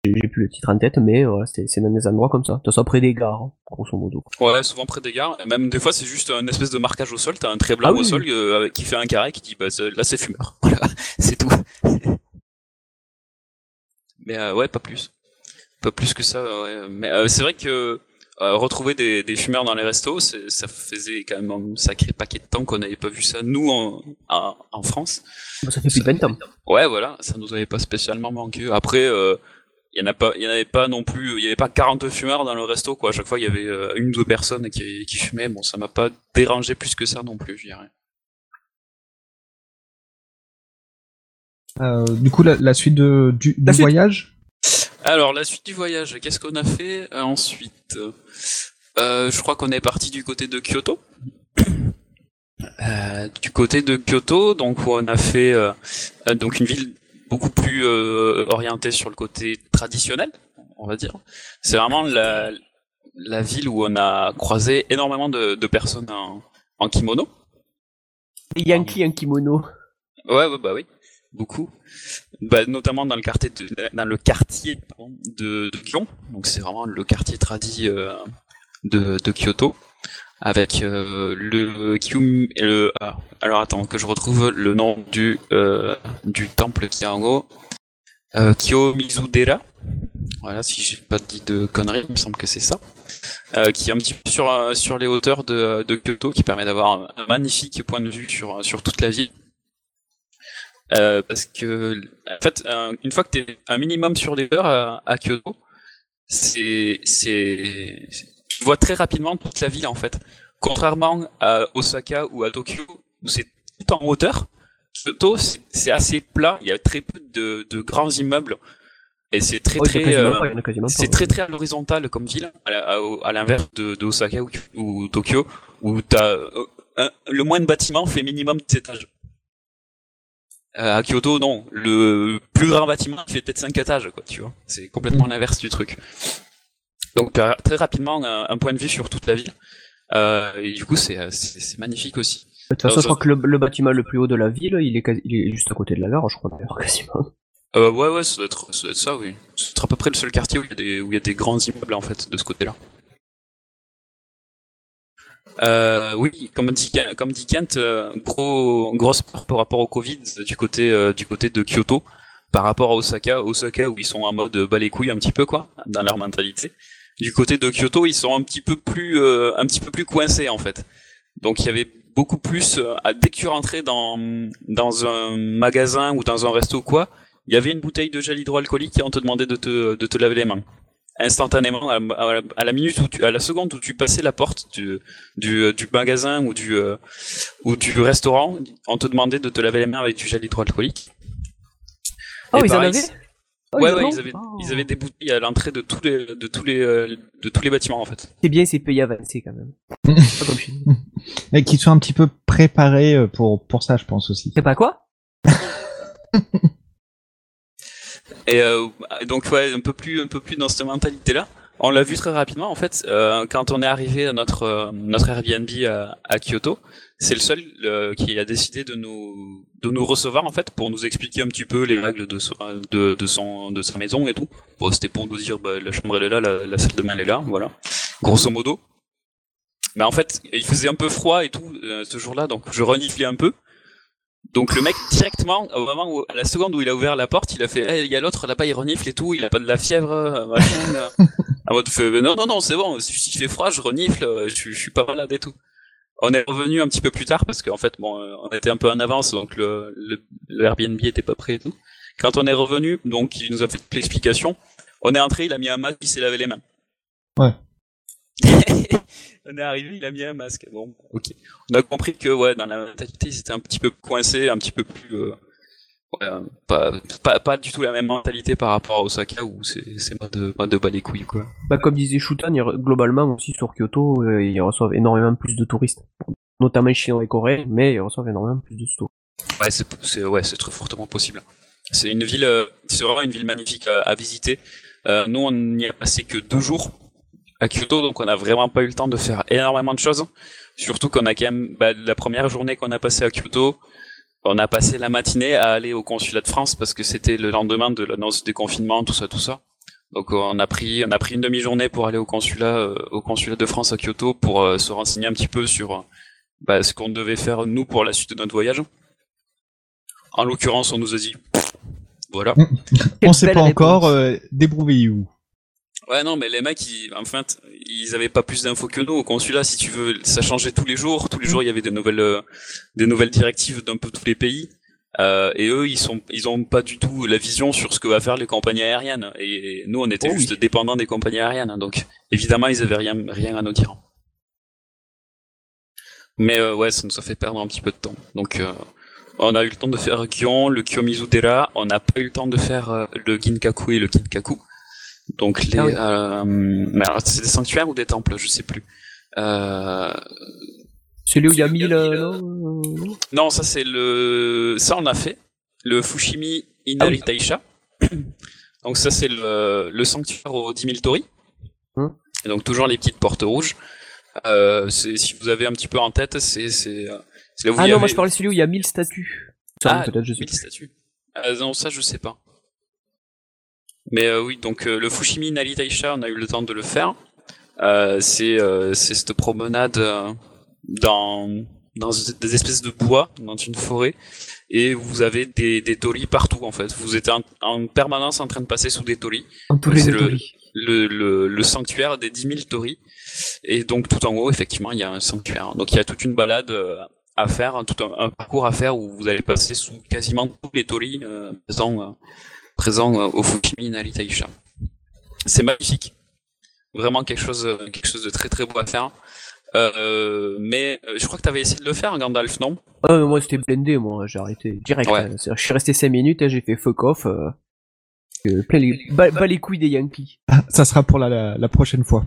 F: J'ai plus le titre en tête, mais voilà, c'est dans des endroits comme ça. De toute façon, près des gares, hein, grosso modo.
E: Ouais, souvent près des gares. Et même des fois, c'est juste un espèce de marquage au sol. T'as un trait blanc
F: Ah oui,
E: au
F: oui.
E: sol euh, qui fait un carré qui dit bah c'est- là c'est fumeur. Voilà, c'est tout. Mais euh, ouais, pas plus. Pas plus que ça. Ouais. Mais euh, c'est vrai que euh, retrouver des, des fumeurs dans les restos, ça faisait quand même un sacré paquet de temps qu'on n'avait pas vu ça nous en, en, en France.
F: Bon, ça fait plus de 20 ans.
E: Ouais, voilà, ça nous avait pas spécialement manqué. Après, euh, il y en a pas, il y en avait pas non plus, il y avait pas 40 fumeurs dans le resto, quoi. À chaque fois, il y avait euh, une ou deux personnes qui, qui fumaient. Bon, ça m'a pas dérangé plus que ça non plus, je dirais.
D: Euh, Du coup, la, la suite de, du, du
F: La suite.
D: voyage?
E: Alors, la suite du voyage, qu'est-ce qu'on a fait euh, ensuite? Euh, Je crois qu'on est parti du côté de Kyoto. Euh, du côté de Kyoto, donc où on a fait donc une ville beaucoup plus euh, orientée sur le côté traditionnel, on va dire. C'est vraiment la, la ville où on a croisé énormément de, de personnes en, en kimono.
F: Les Yankees en kimono.
E: Ouais, ouais, bah oui, beaucoup. Bah, notamment dans le quartier de, dans. Donc c'est vraiment le quartier tradit euh, de, Kyoto. Avec euh, le Kyum le. ah, alors attends que je retrouve le nom du euh, temple qui est en haut. Euh, Kiyomizudera. Voilà, si j'ai pas dit de conneries, il me semble que c'est ça. Euh, qui est un petit peu sur euh, les hauteurs de, Kyoto, qui permet d'avoir un, magnifique point de vue sur toute la ville. Euh, parce que en fait, un- une fois que tu es un minimum sur les heures à, à Kyoto, c'est c'est tu vois très rapidement toute la ville en fait. Contrairement à Osaka ou à Tokyo où c'est tout en hauteur, Kyoto c'est assez plat. Il y a très peu de, de grands immeubles et c'est très
F: Oh,
E: très euh, c'est très très à l'horizontale comme ville, à la- à- à l'inverse de, de Osaka ou, ou Tokyo, où t'as euh, un- le moins de bâtiments fait minimum 10 étages. Euh, à Kyoto, non, le plus grand bâtiment fait peut-être 5 étages, quoi, tu vois. C'est complètement l'inverse du truc. Donc très rapidement un, un point de vue sur toute la ville. Euh, et du coup, c'est euh, c'est c'est magnifique aussi.
F: De toute façon,
E: Euh,
F: je crois que le, le bâtiment le plus haut de la ville, il est, quasi- il est juste à côté de la gare, je crois d'ailleurs, quasiment.
E: Euh, ouais, ouais, ça doit, être, ça doit être ça, oui. C'est à peu près le seul quartier où il y a des, où il y a des grands immeubles, en fait, de ce côté-là. Euh, oui, comme dit, Kent, euh, gros, grosse part par rapport au Covid du côté, euh, du côté de Kyoto, par rapport à Osaka, Osaka où ils sont en mode bas les couilles un petit peu, quoi, dans leur mentalité. Du côté de Kyoto, ils sont un petit peu plus, euh, un petit peu plus coincés, en fait. Donc il y avait beaucoup plus, euh, à, dès que tu rentrais dans, dans un magasin ou dans un resto ou quoi, il y avait une bouteille de gel hydroalcoolique et on te demandait de te, de te laver les mains. Instantanément, à, à- à la minute où tu, à la seconde où tu passais la porte du, du, du magasin ou du, euh, ou du restaurant, on te demandait de te laver les mains avec du gel hydroalcoolique.
F: Oh,
E: Et
F: ils en avaient Oh,
E: ouais, ouais, ils avaient,
F: Oh.
E: ils avaient des bouteilles à l'entrée de tous les, de tous les, euh, de tous les bâtiments en fait.
F: C'est bien, c'est payé avancé quand même.
D: Et qui sont un petit peu préparés euh, pour, pour ça, je pense aussi.
F: C'est pas quoi?
E: Et euh, donc ouais, un peu plus, un peu plus dans cette mentalité-là. On l'a vu très rapidement en fait euh, quand on est arrivé à notre euh, notre Airbnb à, à Kyoto. C'est le seul euh, qui a décidé de nous de nous recevoir en fait pour nous expliquer un petit peu les règles de son de, de son de sa maison et tout. Bon, c'était pour nous dire bah, la chambre elle est là, la, la salle de bain elle est là, voilà. Grosso modo. Mais en fait, il faisait un peu froid et tout euh, ce jour-là, donc je reniflais un peu. Donc le mec directement, au moment où, à la seconde où il a ouvert la porte, il a fait, Eh, il y a l'autre là-bas, il renifle et tout, il a pas de la fièvre, euh, machin. là. à mode fait, non non non, c'est bon, s'il fait froid, je renifle, euh, je, je suis pas malade et tout. On est revenu un petit peu plus tard parce qu'en fait, bon, euh, on était un peu en avance, donc le, le, le Airbnb était pas prêt et tout. Quand on est revenu, donc il nous a fait l'explication. On est entré, il a mis un masque, il s'est lavé les mains.
D: Ouais.
E: on est arrivé, il a mis un masque. Bon, ok. On a compris que ouais, dans la mentalité, c'était un petit peu coincé, un petit peu plus. euh, ouais, euh, pas, pas, pas du tout la même mentalité par rapport à Osaka où c'est c'est pas de pas de bas les couilles quoi.
F: Bah, comme disait Shutan, globalement aussi sur Kyoto, euh, ils reçoivent énormément plus de touristes. Notamment chinois et coréens, mais ils reçoivent énormément plus de touristes.
E: Ouais, c'est ouais, très fortement possible. C'est une ville, euh, c'est vraiment une ville magnifique à, à visiter. Euh, nous, on n'y a passé que deux jours à Kyoto, donc on n'a vraiment pas eu le temps de faire énormément de choses. Surtout qu'on a quand même bah, la première journée qu'on a passée à Kyoto, on a passé la matinée à aller au consulat de France parce que c'était le lendemain de l'annonce des confinements, tout ça, tout ça. Donc on a pris on a pris une demi-journée pour aller au consulat euh, au consulat de France à Kyoto pour euh, se renseigner un petit peu sur euh, bah, ce qu'on devait faire nous pour la suite de notre voyage. En l'occurrence, on nous a dit voilà.
D: On sait
F: belle
D: pas encore, euh, débrouillez-vous.
E: Ouais non mais les mecs ils, enfin ils avaient pas plus d'infos que nous. Au consulat si tu veux ça changeait tous les jours. Tous les jours il y avait des nouvelles euh, des nouvelles directives d'un peu tous les pays. Euh, et eux ils sont ils ont pas du tout la vision sur ce que va faire les compagnies aériennes. Et nous on était
F: Oh
E: juste
F: oui.
E: dépendants des compagnies aériennes. Donc évidemment ils avaient rien rien à nous dire. Mais euh, ouais ça nous a fait perdre un petit peu de temps. Donc euh, on a eu le temps de faire Gion, le Kiyomizu-dera, on n'a pas eu le temps de faire euh, le Ginkaku et le Kinkaku. Donc les,
F: Ah oui.
E: euh, c'est des sanctuaires ou des temples, je sais plus. Euh,
F: Celui où il y a
E: Celui où il y
F: 1000,
E: a
F: euh,
E: mille,
F: non, euh,
E: non, ça c'est le, ça on a fait. Le Fushimi Inari Taisha. Donc ça c'est le, le sanctuaire aux 10 000 tori.
F: Hum.
E: Et donc toujours les petites portes rouges. Euh, si vous avez un petit peu en tête, c'est, euh, là où
F: Ah non, moi je parlais de celui où il y a 1000 statues. Ça,
E: Ah,
F: peut-être, je sais
E: 1000
F: plus.
E: statues. Ah, non, ça je sais pas. Mais euh, oui, donc euh, le Fushimi Inari Taisha, on a eu le temps de le faire. Euh, c'est euh, c'est cette promenade dans dans des espèces de bois dans une forêt et vous avez des, des torii partout en fait. Vous êtes en, en permanence en train de passer sous des.
F: Entouré
E: c'est le-. Le, le, le sanctuaire des 10 000 torii. Et donc tout en haut, effectivement, il y a un sanctuaire. Donc il y a toute une balade à faire, tout un, un parcours à faire où vous allez passer sous quasiment tous les torii euh, présents, présents euh, au Fushimi Inari Taisha. C'est magnifique. Vraiment quelque chose, euh, quelque chose de très très beau à faire. Euh, mais je crois que tu avais essayé de le faire, Gandalf, non?
F: Ah, mais moi c'était blindé, moi, j'ai arrêté direct.
E: Ouais.
F: hein. Je suis resté 5 minutes et j'ai fait fuck off. Euh, euh, plein les, bas, bas les couilles des Yankees.
D: Ça sera pour la, la, la prochaine fois.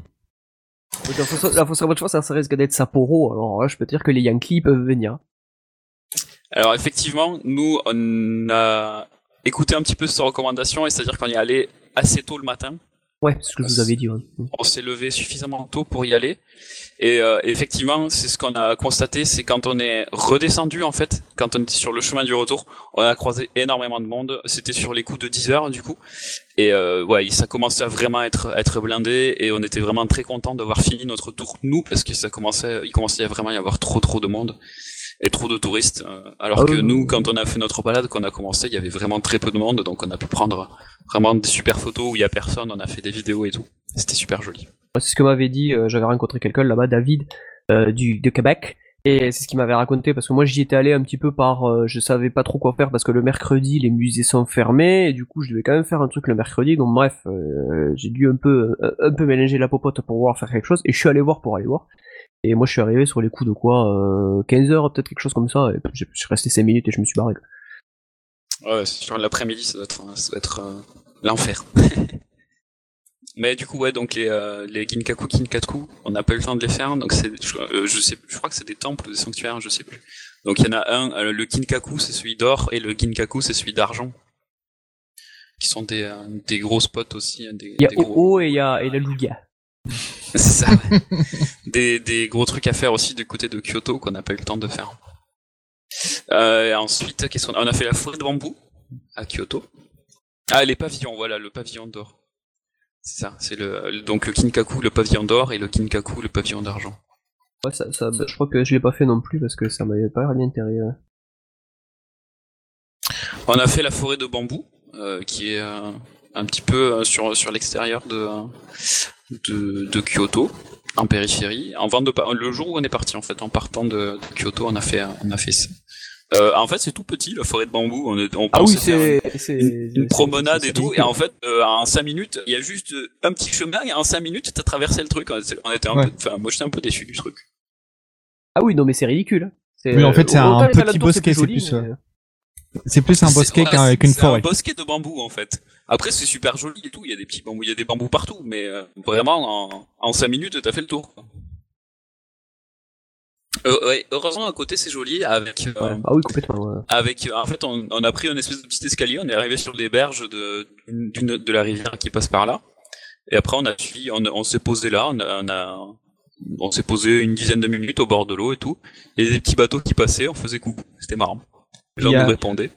F: Donc, La fois, la fois, fois, ça risque d'être Sapporo, alors là, je peux te dire que les Yankees peuvent venir.
E: Alors effectivement, nous on a écouté un petit peu cette recommandation, et c'est-à-dire qu'on y allait assez tôt le matin.
F: Ouais, c'est ce que je vous avais dit. ouais.
E: On s'est levé suffisamment tôt pour y aller. Et euh, effectivement, c'est ce qu'on a constaté, c'est quand on est redescendu en fait, quand on était sur le chemin du retour, on a croisé énormément de monde. C'était sur les coups de 10 heures du coup. Et euh, ouais, ça commençait à vraiment être être blindé et on était vraiment très content d'avoir fini notre tour nous parce que ça commençait, il commençait à vraiment y avoir trop trop de monde et trop de touristes. euh, alors
F: Ah
E: que nous, quand on a fait notre balade, qu'on a commencé, il y avait vraiment très peu de monde, donc on a pu prendre vraiment des super photos où il y a personne. On a fait des vidéos et tout. C'était super joli.
F: C'est ce que m'avait dit, euh, j'avais rencontré quelqu'un là-bas, David, euh, du, de Québec, et c'est ce qu'il m'avait raconté, parce que moi j'y étais allé un petit peu par, euh, je savais pas trop quoi faire, parce que le mercredi les musées sont fermés, et du coup je devais quand même faire un truc le mercredi, donc bref, j'ai dû un peu, un peu mélanger la popote pour pouvoir faire quelque chose, et je suis allé voir pour aller voir. Et moi je suis arrivé sur les coups de quoi, euh, 15 heures peut-être quelque chose comme ça, et je je suis resté 5 minutes et je me suis barré.
E: Ouais, sur l'après-midi, ça doit être, ça doit être euh, l'enfer. Mais du coup, ouais, donc les, euh, les Ginkaku Kinkaku, on n'a pas eu le temps de les faire, donc c'est, je, euh, je sais, je crois que c'est des temples, des sanctuaires, je sais plus. Donc il y en a un, euh, le Kinkaku, c'est celui d'or, et le Ginkaku, c'est celui d'argent. qui sont des, euh, des gros spots aussi. hein, Des,
F: Il y a
E: des gros...
F: Et il y a, et la Lugia.
E: C'est ça. ouais. des, des gros trucs à faire aussi du côté de Kyoto qu'on n'a pas eu le temps de faire. Euh, et ensuite, qu'est-ce qu'on a? On a fait la forêt de bambou à Kyoto. Ah, les pavillons, voilà, le pavillon d'or. C'est ça, c'est le, le- donc le Kinkaku, le pavillon d'or, et le Kinkaku, le pavillon d'argent.
F: Ouais, ça, ça, bah, je crois que je l'ai pas fait non plus parce que ça m'avait pas d'intérêt. ouais.
E: On a fait la forêt de bambou, euh, qui est euh, un petit peu euh, sur, sur l'extérieur de, de, de Kyoto, en périphérie. En vente de, le jour où on est parti, en fait, en partant de, de Kyoto, on a fait, on a fait ça. Euh, en fait, c'est tout petit, la forêt de bambou. On, est, on
F: Ah oui, c'est, c'est,
E: une, une
F: c'est-
E: promenade
F: c'est-
E: et tout,
F: c'est
E: et en fait, euh, en 5 minutes, il y a juste un petit chemin, et en 5 minutes, t'as traversé le truc. On était on était un
D: Ouais.
E: peu, enfin, moi j'étais un peu déçu du truc.
F: Ah oui, non, mais c'est ridicule. C'est,
D: Oui, en fait, c'est un petit bosquet, c'est plus,
F: mais-
D: euh, C'est plus un
E: C'est-
D: bosquet qu'avec
E: c'est-
D: une
E: c'est
D: forêt.
E: un bosquet de bambou en fait. Après c'est super joli et tout, il y a des petits bambous, il y a des bambous partout, mais euh, vraiment en, en 5 minutes t'as fait le tour. quoi. Euh, ouais, heureusement à côté c'est joli avec euh,
F: Ouais. Ah oui, complètement. ouais.
E: avec en fait on, on a pris une espèce de petit escalier, on est arrivé sur les berges de d'une de la rivière qui passe par là. Et après on a suivi, on, on s'est posé là, on a, on a on s'est posé une dizaine de minutes au bord de l'eau et tout. Et des petits bateaux qui passaient, on faisait coucou, c'était marrant. Les gens
D: a-
E: nous répondaient.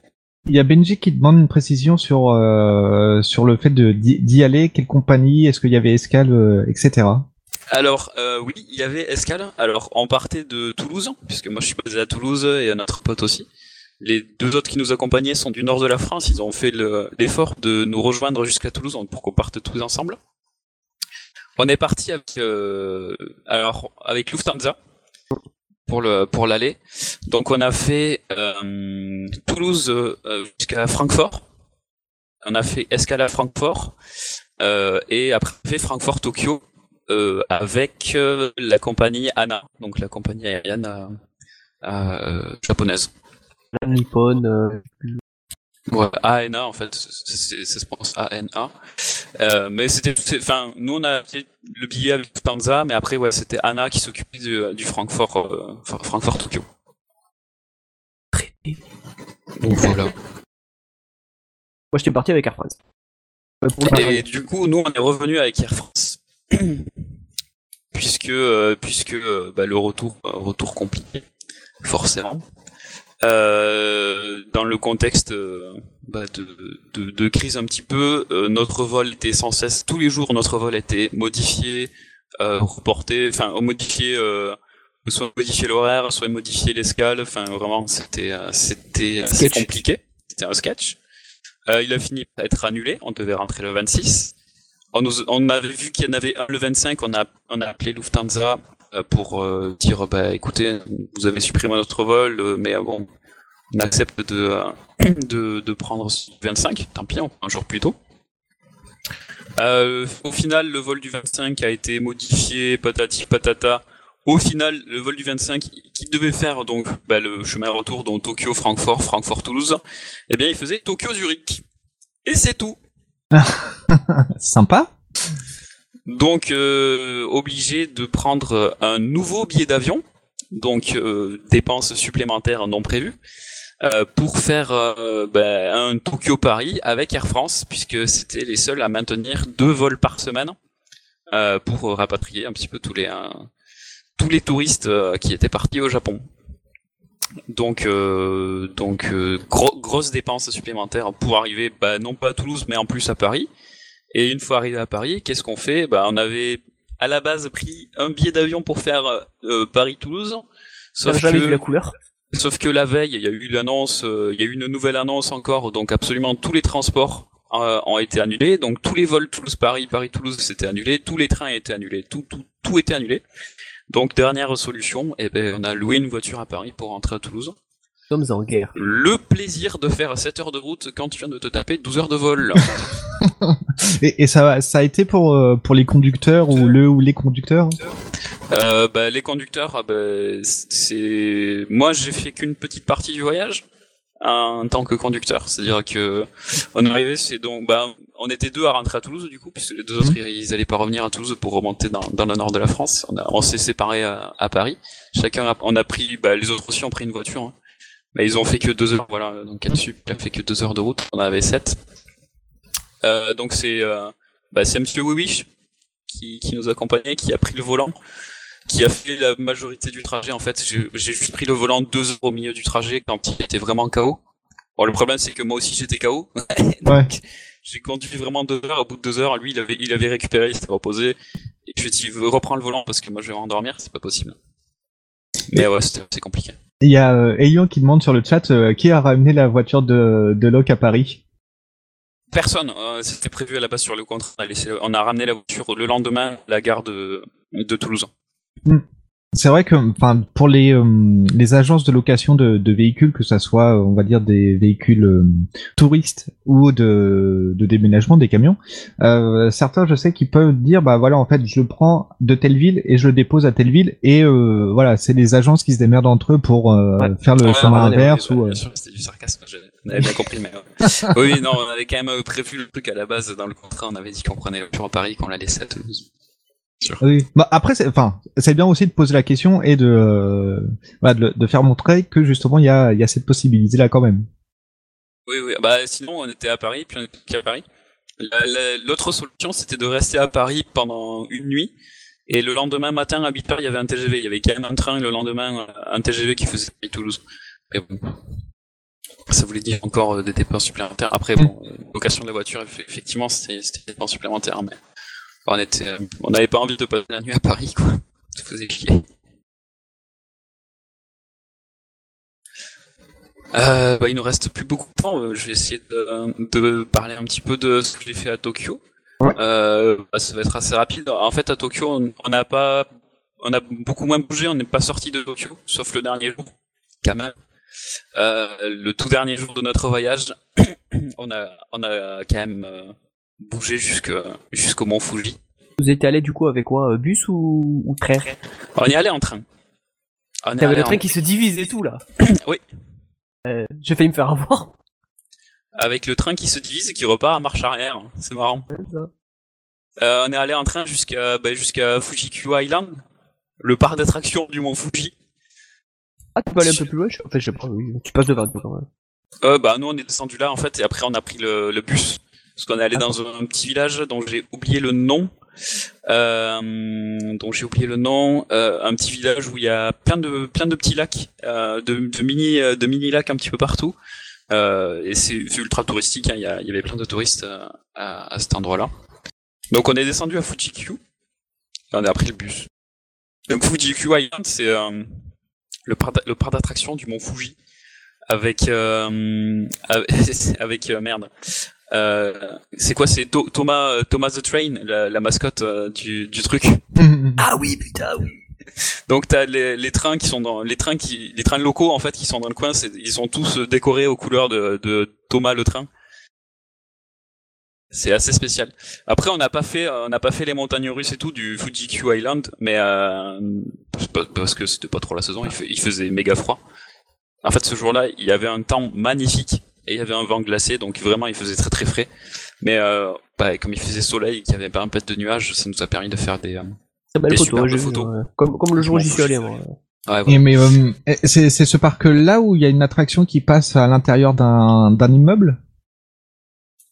D: Il y a Benji qui demande une précision sur euh, sur le fait de d'y aller, quelle compagnie, est-ce qu'il y avait escale, euh, etc.
E: Alors, euh, oui, il y avait escale. Alors, on partait de Toulouse, puisque moi je suis basé à Toulouse et notre pote aussi. Les deux autres qui nous accompagnaient sont du nord de la France. Ils ont fait le- l'effort de nous rejoindre jusqu'à Toulouse pour qu'on parte tous ensemble. On est parti avec, euh, alors, avec Lufthansa pour le pour l'aller. Donc, on a fait euh, Toulouse euh, jusqu'à Francfort. On a fait escale à Francfort euh, et après on a fait Francfort-Tokyo euh, avec la compagnie ANA, donc la compagnie aérienne japonaise.
F: La Nippon,
E: Ouais, ANA en fait, ça se prononce ANA. Euh, mais c'était, enfin, nous on a fait le billet avec Lufthansa, mais après ouais, c'était ANA qui s'occupait du, du Francfort, euh, Fra- Francfort Tokyo. Donc voilà.
F: Moi, j'étais parti avec Air France.
E: Et du coup, nous, on est revenu avec Air France. puisque euh, puisque euh, bah, le retour euh, retour compliqué, forcément. Euh, dans le contexte euh, bah, de, de, de crise un petit peu, euh, notre vol était sans cesse, tous les jours, notre vol était modifié, euh, reporté, enfin modifié, euh, soit modifier l'horaire, soit modifier l'escale. Enfin, vraiment, c'était c'était compliqué. C'était un sketch. Euh, il a fini par être annulé. On devait rentrer le 26. On, nous, on avait vu qu'il y en avait un le 25. On a, on a appelé Lufthansa pour euh, dire, bah, écoutez, vous avez supprimé notre vol, euh, mais euh, bon, on accepte de, euh, de, de prendre le 25. Tant pis, un jour plus tôt. Euh, au final, le vol du 25 a été modifié, patati patata. Au final, le vol du 25, qui devait faire donc bah, le chemin retour, donc Tokyo, Francfort, Francfort-Toulouse, eh bien, il faisait Tokyo-Zurich. Et c'est tout.
D: Sympa.
E: Donc, euh, obligé de prendre un nouveau billet d'avion, donc euh, dépenses supplémentaires non prévues, euh, pour faire euh, ben, un Tokyo-Paris avec Air France, puisque c'était les seuls à maintenir deux vols par semaine euh, pour rapatrier un petit peu tous les euh, tous les touristes euh, qui étaient partis au Japon. Donc, euh, donc euh, gros, grosses dépenses supplémentaires pour arriver, bah, non pas à Toulouse, mais en plus à Paris. Et une fois arrivé à Paris, qu'est-ce qu'on fait? Bah, on avait à la base pris un billet d'avion pour faire euh, Paris-Toulouse,
F: J'ai
E: sauf
F: jamais vu la
E: que,
F: couleur?
E: sauf que la veille, il y a eu l'annonce, euh, il y a eu une nouvelle annonce encore, donc absolument tous les transports euh, ont été annulés, donc tous les vols Toulouse-Paris, Paris-Toulouse, c'était annulé, tous les trains étaient annulés, tout, tout, tout était annulé. Donc dernière solution, eh ben, on a loué une voiture à Paris pour rentrer à Toulouse.
F: Nous sommes en guerre.
E: Le plaisir de faire 7 heures de route quand tu viens de te taper 12 heures de vol.
D: Et, et ça, ça a été pour euh, pour les conducteurs ou le ou les conducteurs.
E: Euh, bah, les conducteurs, ah, bah, c'est moi j'ai fait qu'une petite partie du voyage en tant que conducteur, c'est-à-dire que on est arrivé, c'est donc bah on était deux à rentrer à Toulouse du coup puisque les deux autres
D: Mhm.
E: ils, ils allaient pas revenir à Toulouse pour remonter dans, dans le nord de la France. On, a, on s'est séparés à, à Paris. Chacun a, on a pris bah, les autres aussi ont pris une voiture. hein. Mais ils ont fait que deux heures, voilà, donc là-dessus, il a fait que deux heures de route, on en avait sept. Euh, donc c'est euh, bah, c'est Monsieur Wiwish qui, qui nous accompagnait, qui a pris le volant, qui a fait la majorité du trajet. En fait, j'ai juste pris le volant deux heures au milieu du trajet quand il était vraiment KO. Bon, le problème c'est que moi aussi j'étais KO.
D: Ouais.
E: J'ai conduit vraiment deux heures. Au bout de deux heures, lui il avait il avait récupéré, il s'était reposé. Et puis je dit reprends le volant parce que moi je vais m'endormir, c'est pas possible. Mais ouais, c'était c'est compliqué.
D: Il y a euh, qui demande sur le chat euh, qui a ramené la voiture de, de Locke à Paris.
E: Personne, euh, c'était prévu à la base sur le contrat. On a, ramené la voiture le lendemain à la gare de, de Toulouse.
D: C'est vrai que, enfin, pour les euh, les agences de location de, de véhicules, que ça soit, euh, on va dire, des véhicules euh, touristes ou de, de déménagement, des camions, euh, certains, je sais, qu'ils peuvent dire, bah voilà, en fait, je le prends de telle ville et je le dépose à telle ville, et euh, voilà, c'est les agences qui se démerdent entre eux pour euh,
F: Ouais.
D: faire le
E: Ouais,
D: chemin
E: ouais,
D: inverse
E: ouais,
D: ou.
E: bien
D: euh,
E: sûr, c'était du sarcasme, j'avais bien compris, mais ouais. oui, non, on avait quand même prévu le truc à la base dans le contrat. On avait dit qu'on prenait la voiture à Paris, qu'on la laissait à Toulouse. Sûr.
D: Oui. Bah après, c'est, enfin, c'est bien aussi de poser la question et de, euh, voilà, de, de faire montrer que justement il y a, il y a cette possibilité là quand même.
E: Oui, oui. Bah sinon, on était à Paris, puis on était qu'à Paris. La- la- L'autre solution, c'était de rester à Paris pendant une nuit. Et le lendemain matin, à 8h, il y avait un TGV. Il y avait quand même un train le lendemain, un TGV qui faisait Paris-Toulouse. Mais bon. Ça voulait dire encore euh, des dépenses supplémentaires. Après, bon, euh, location de la voiture, eff- effectivement, c'était c'était des dépenses supplémentaires, mais on était, euh, on n'avait pas envie de passer la nuit à Paris, quoi. Ça faisait chier. Euh, bah, il nous reste plus beaucoup de temps. Euh, Je vais essayer de, de parler un petit peu de ce que j'ai fait à Tokyo.
D: Ouais.
E: Euh, bah, ça va être assez rapide. En fait, à Tokyo, on on n'a pas, on a beaucoup moins bougé. On n'est pas sorti de Tokyo, sauf le dernier jour, quand même. Euh, le tout dernier jour de notre voyage, on a, on a quand même jusque jusqu'au mont Fuji.
F: Vous étiez allé du coup avec quoi euh, Bus ou, ou train?
E: On est allé en train.
F: T'avais le train
E: en-
F: qui se divise et tout là?
E: Oui.
F: Euh, J'ai failli me faire avoir.
E: avec le train qui se divise et qui repart à marche arrière. C'est marrant.
F: Ça.
E: Euh, on est allé en train jusqu'à bah, jusqu'à Fuji-Q Island, le parc d'attractions du mont Fuji.
F: Ah, tu peux aller un peu plus loin je- En fait, je sais pas, oui. Tu passes devant toi quand même.
E: Euh, bah nous on est descendu là en fait et après on a pris le, le bus parce qu'on est allé dans un, petit village dont j'ai oublié le nom. Euh, dont j'ai oublié le nom, euh, un petit village où il y a plein de plein de petits lacs, euh, de, de mini de mini lacs un petit peu partout. Euh, et c'est ultra touristique, hein, il y, y avait plein de touristes euh, à, à cet endroit-là. Donc on est descendu à Fuji-Q et on a pris le bus. Donc Fuji-Q Island c'est euh, le parc le parc d'attractions du mont Fuji avec avec, avec, merde. Euh, c'est quoi C'est Thomas euh, Thomas the Train, la, la mascotte euh, du, du truc.
F: Ah oui, putain, oui.
E: Donc t'as les, les trains qui sont dans les trains qui les trains locaux en fait qui sont dans le coin, c'est- ils sont tous euh, décorés aux couleurs de, de Thomas le train. C'est assez spécial. Après on n'a pas fait on n'a pas fait les montagnes russes et tout du Fuji Q Island, mais euh, parce que c'était pas trop la saison, il, fait- il faisait méga froid. En fait ce jour-là il y avait un temps magnifique et il y avait un vent glacé donc vraiment il faisait très très frais. Mais euh, bah, comme il faisait soleil et qu'il y avait pas un pet de nuages, ça nous a permis de faire des euh,
F: Très belle
E: Des
F: photo,
E: superbes
F: j'ai vu,
E: photos.
F: Comme, comme le jour où j'y suis allé, moi.
E: Ouais, voilà.
D: Et mais euh, c'est c'est ce parc là où il y a une attraction qui passe à l'intérieur d'un d'un immeuble?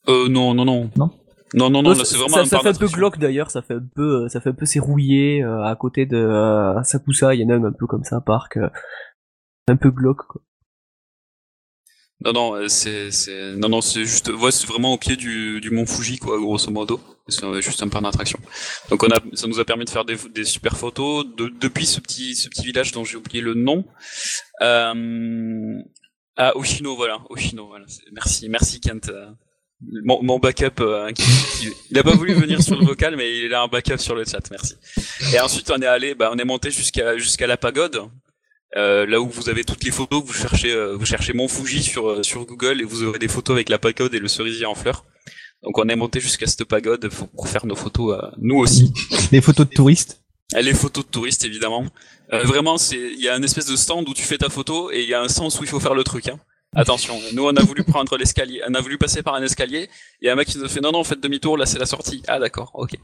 E: Euh, non, non, non.
D: Non?
E: Non, non, non, c'est vraiment
F: ça,
E: un
F: ça
E: parc
F: fait un peu glauque d'ailleurs, ça fait un peu, euh, ça fait un peu c'est rouillé euh, à côté de euh, Sakusa, il y en a un, un peu comme ça, un parc euh, un peu glauque. Quoi.
E: Non, non, euh, c'est, non, non, c'est juste, ouais, c'est vraiment au pied du, du mont Fuji, quoi, grosso modo. C'est euh, juste un parc d'attraction. Donc on a, ça nous a permis de faire des, des super photos de, depuis ce petit, ce petit village dont j'ai oublié le nom. Euh, à Oshino, voilà, Oshino, voilà. Merci, merci Kent. euh, Mon, mon backup, qui- il a pas voulu venir sur le vocal, mais il a un backup sur le chat, merci. Et ensuite on est allé, bah, on est monté jusqu'à, jusqu'à la pagode. Euh, là où vous avez toutes les photos, vous cherchez, euh, vous cherchez Mont Fuji sur euh, sur Google et vous aurez des photos avec la pagode et le cerisier en fleurs. Donc on est monté jusqu'à cette pagode pour, faire nos photos, euh, nous aussi.
D: Les photos de touristes.
E: Et les photos de touristes évidemment. Euh, vraiment, c'est il y a une espèce de stand où tu fais ta photo et il y a un sens où il faut faire le truc. Hein. Attention, nous on a voulu prendre l'escalier, on a voulu passer par un escalier et un mec qui nous a fait non non faites demi-tour là c'est la sortie. Ah d'accord, ok.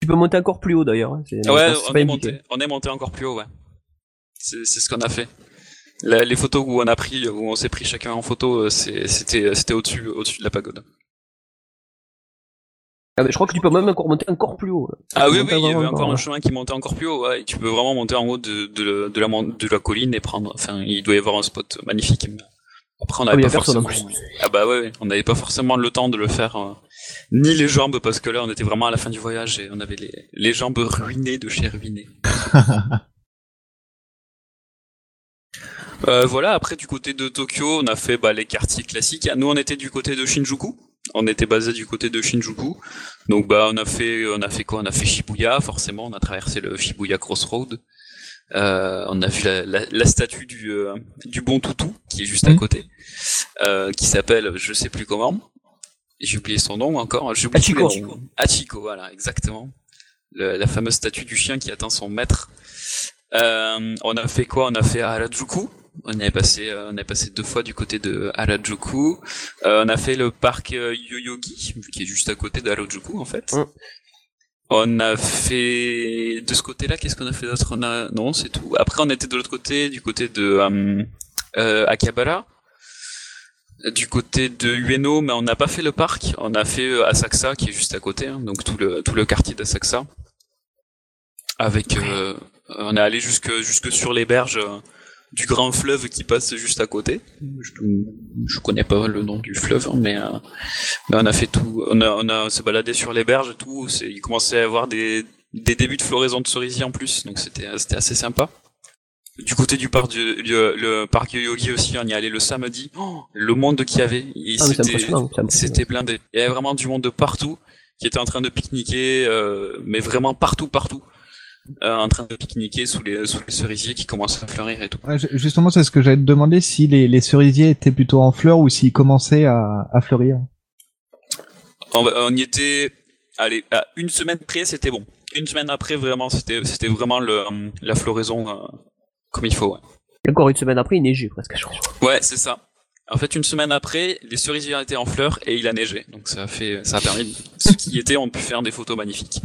F: Tu peux monter encore plus haut d'ailleurs. hein,
E: Ouais, on est monté, on est monté encore plus haut, ouais. C'est ce qu'on a fait. La- les photos où on a pris, où on s'est pris chacun en photo, euh, c'est- c'était c'était au-dessus au-dessus de la pagode.
F: Ah, mais je crois que tu peux même encore monter encore plus haut.
E: Ah oui, il y avait encore
F: encore,
E: un chemin qui montait encore plus haut. Ouais, et tu peux vraiment monter en haut de, de, de, la, mon- de la colline et prendre. Enfin, il doit y avoir un spot magnifique. Après, on
F: Ah, mais
E: n'avait
F: y a
E: pas forcément. Ah bah ouais, ouais, on n'avait pas forcément le temps de le faire, euh, ni les jambes parce que là, on était vraiment à la fin du voyage et on avait les, les jambes ruinées de chez ruinées. Euh, voilà, après du côté de Tokyo, on a fait bah, les quartiers classiques. Nous, on était du côté de Shinjuku. On était basé du côté de Shinjuku. Donc bah on a fait on a fait quoi? On a fait Shibuya, forcément, on a traversé le Shibuya Crossroad. Euh, on a vu la, la, la statue du euh, du bon toutou qui est juste à côté, euh, qui s'appelle je sais plus comment. J'ai oublié son nom encore. Oublié.
F: Hachiko,
E: voilà, exactement. Le- la fameuse statue du chien qui atteint son maître. Euh, on a fait quoi? On a fait Harajuku. On est passé, euh, on est passé deux fois du côté de Harajuku. Euh, on a fait le parc Yoyogi, qui est juste à côté de Harajuku en fait.
F: Mm.
E: On a fait de ce côté-là, qu'est-ce qu'on a fait d'autre? On a non, c'est tout. Après, on était de l'autre côté, du côté de Akihabara, du côté de Ueno, mais on n'a pas fait le parc. On a fait Asakusa, qui est juste à côté, hein, donc tout le tout le quartier d'Asakusa. Avec, euh, on est allé jusque jusque sur les berges euh, du grand fleuve qui passe juste à côté. Je, je connais pas le nom du fleuve, hein, mais, euh, mais on a fait tout. On a, on a se baladé sur les berges et tout. Il commençait à y avoir des, des débuts de floraison de cerisier en plus, donc c'était, c'était assez sympa. Du côté du parc du, du- le parc Yoyogi aussi, on y allait le samedi. Oh, le monde qu'il y avait,
F: Ah,
E: c'était, blindé. Il y avait vraiment du monde de partout qui était en train de pique-niquer, euh, mais vraiment partout, partout. Euh, en train de pique-niquer sous les, sous les cerisiers qui commencent à fleurir et tout.
D: Ouais, justement, c'est ce que j'allais te demander si les, les cerisiers étaient plutôt en fleurs ou s'ils commençaient à, à fleurir.
E: On, on y était, allez, à une semaine près, c'était bon. Une semaine après, vraiment, c'était, c'était vraiment le, la floraison euh, comme il faut. Ouais,
F: Et encore une semaine après, il neigeait presque, je crois.
E: Ouais, c'est ça. En fait, une semaine après, les cerisiers étaient en fleurs et il a neigé. Donc ça a fait, ça a permis, ceux qui y étaient ont pu faire des photos magnifiques.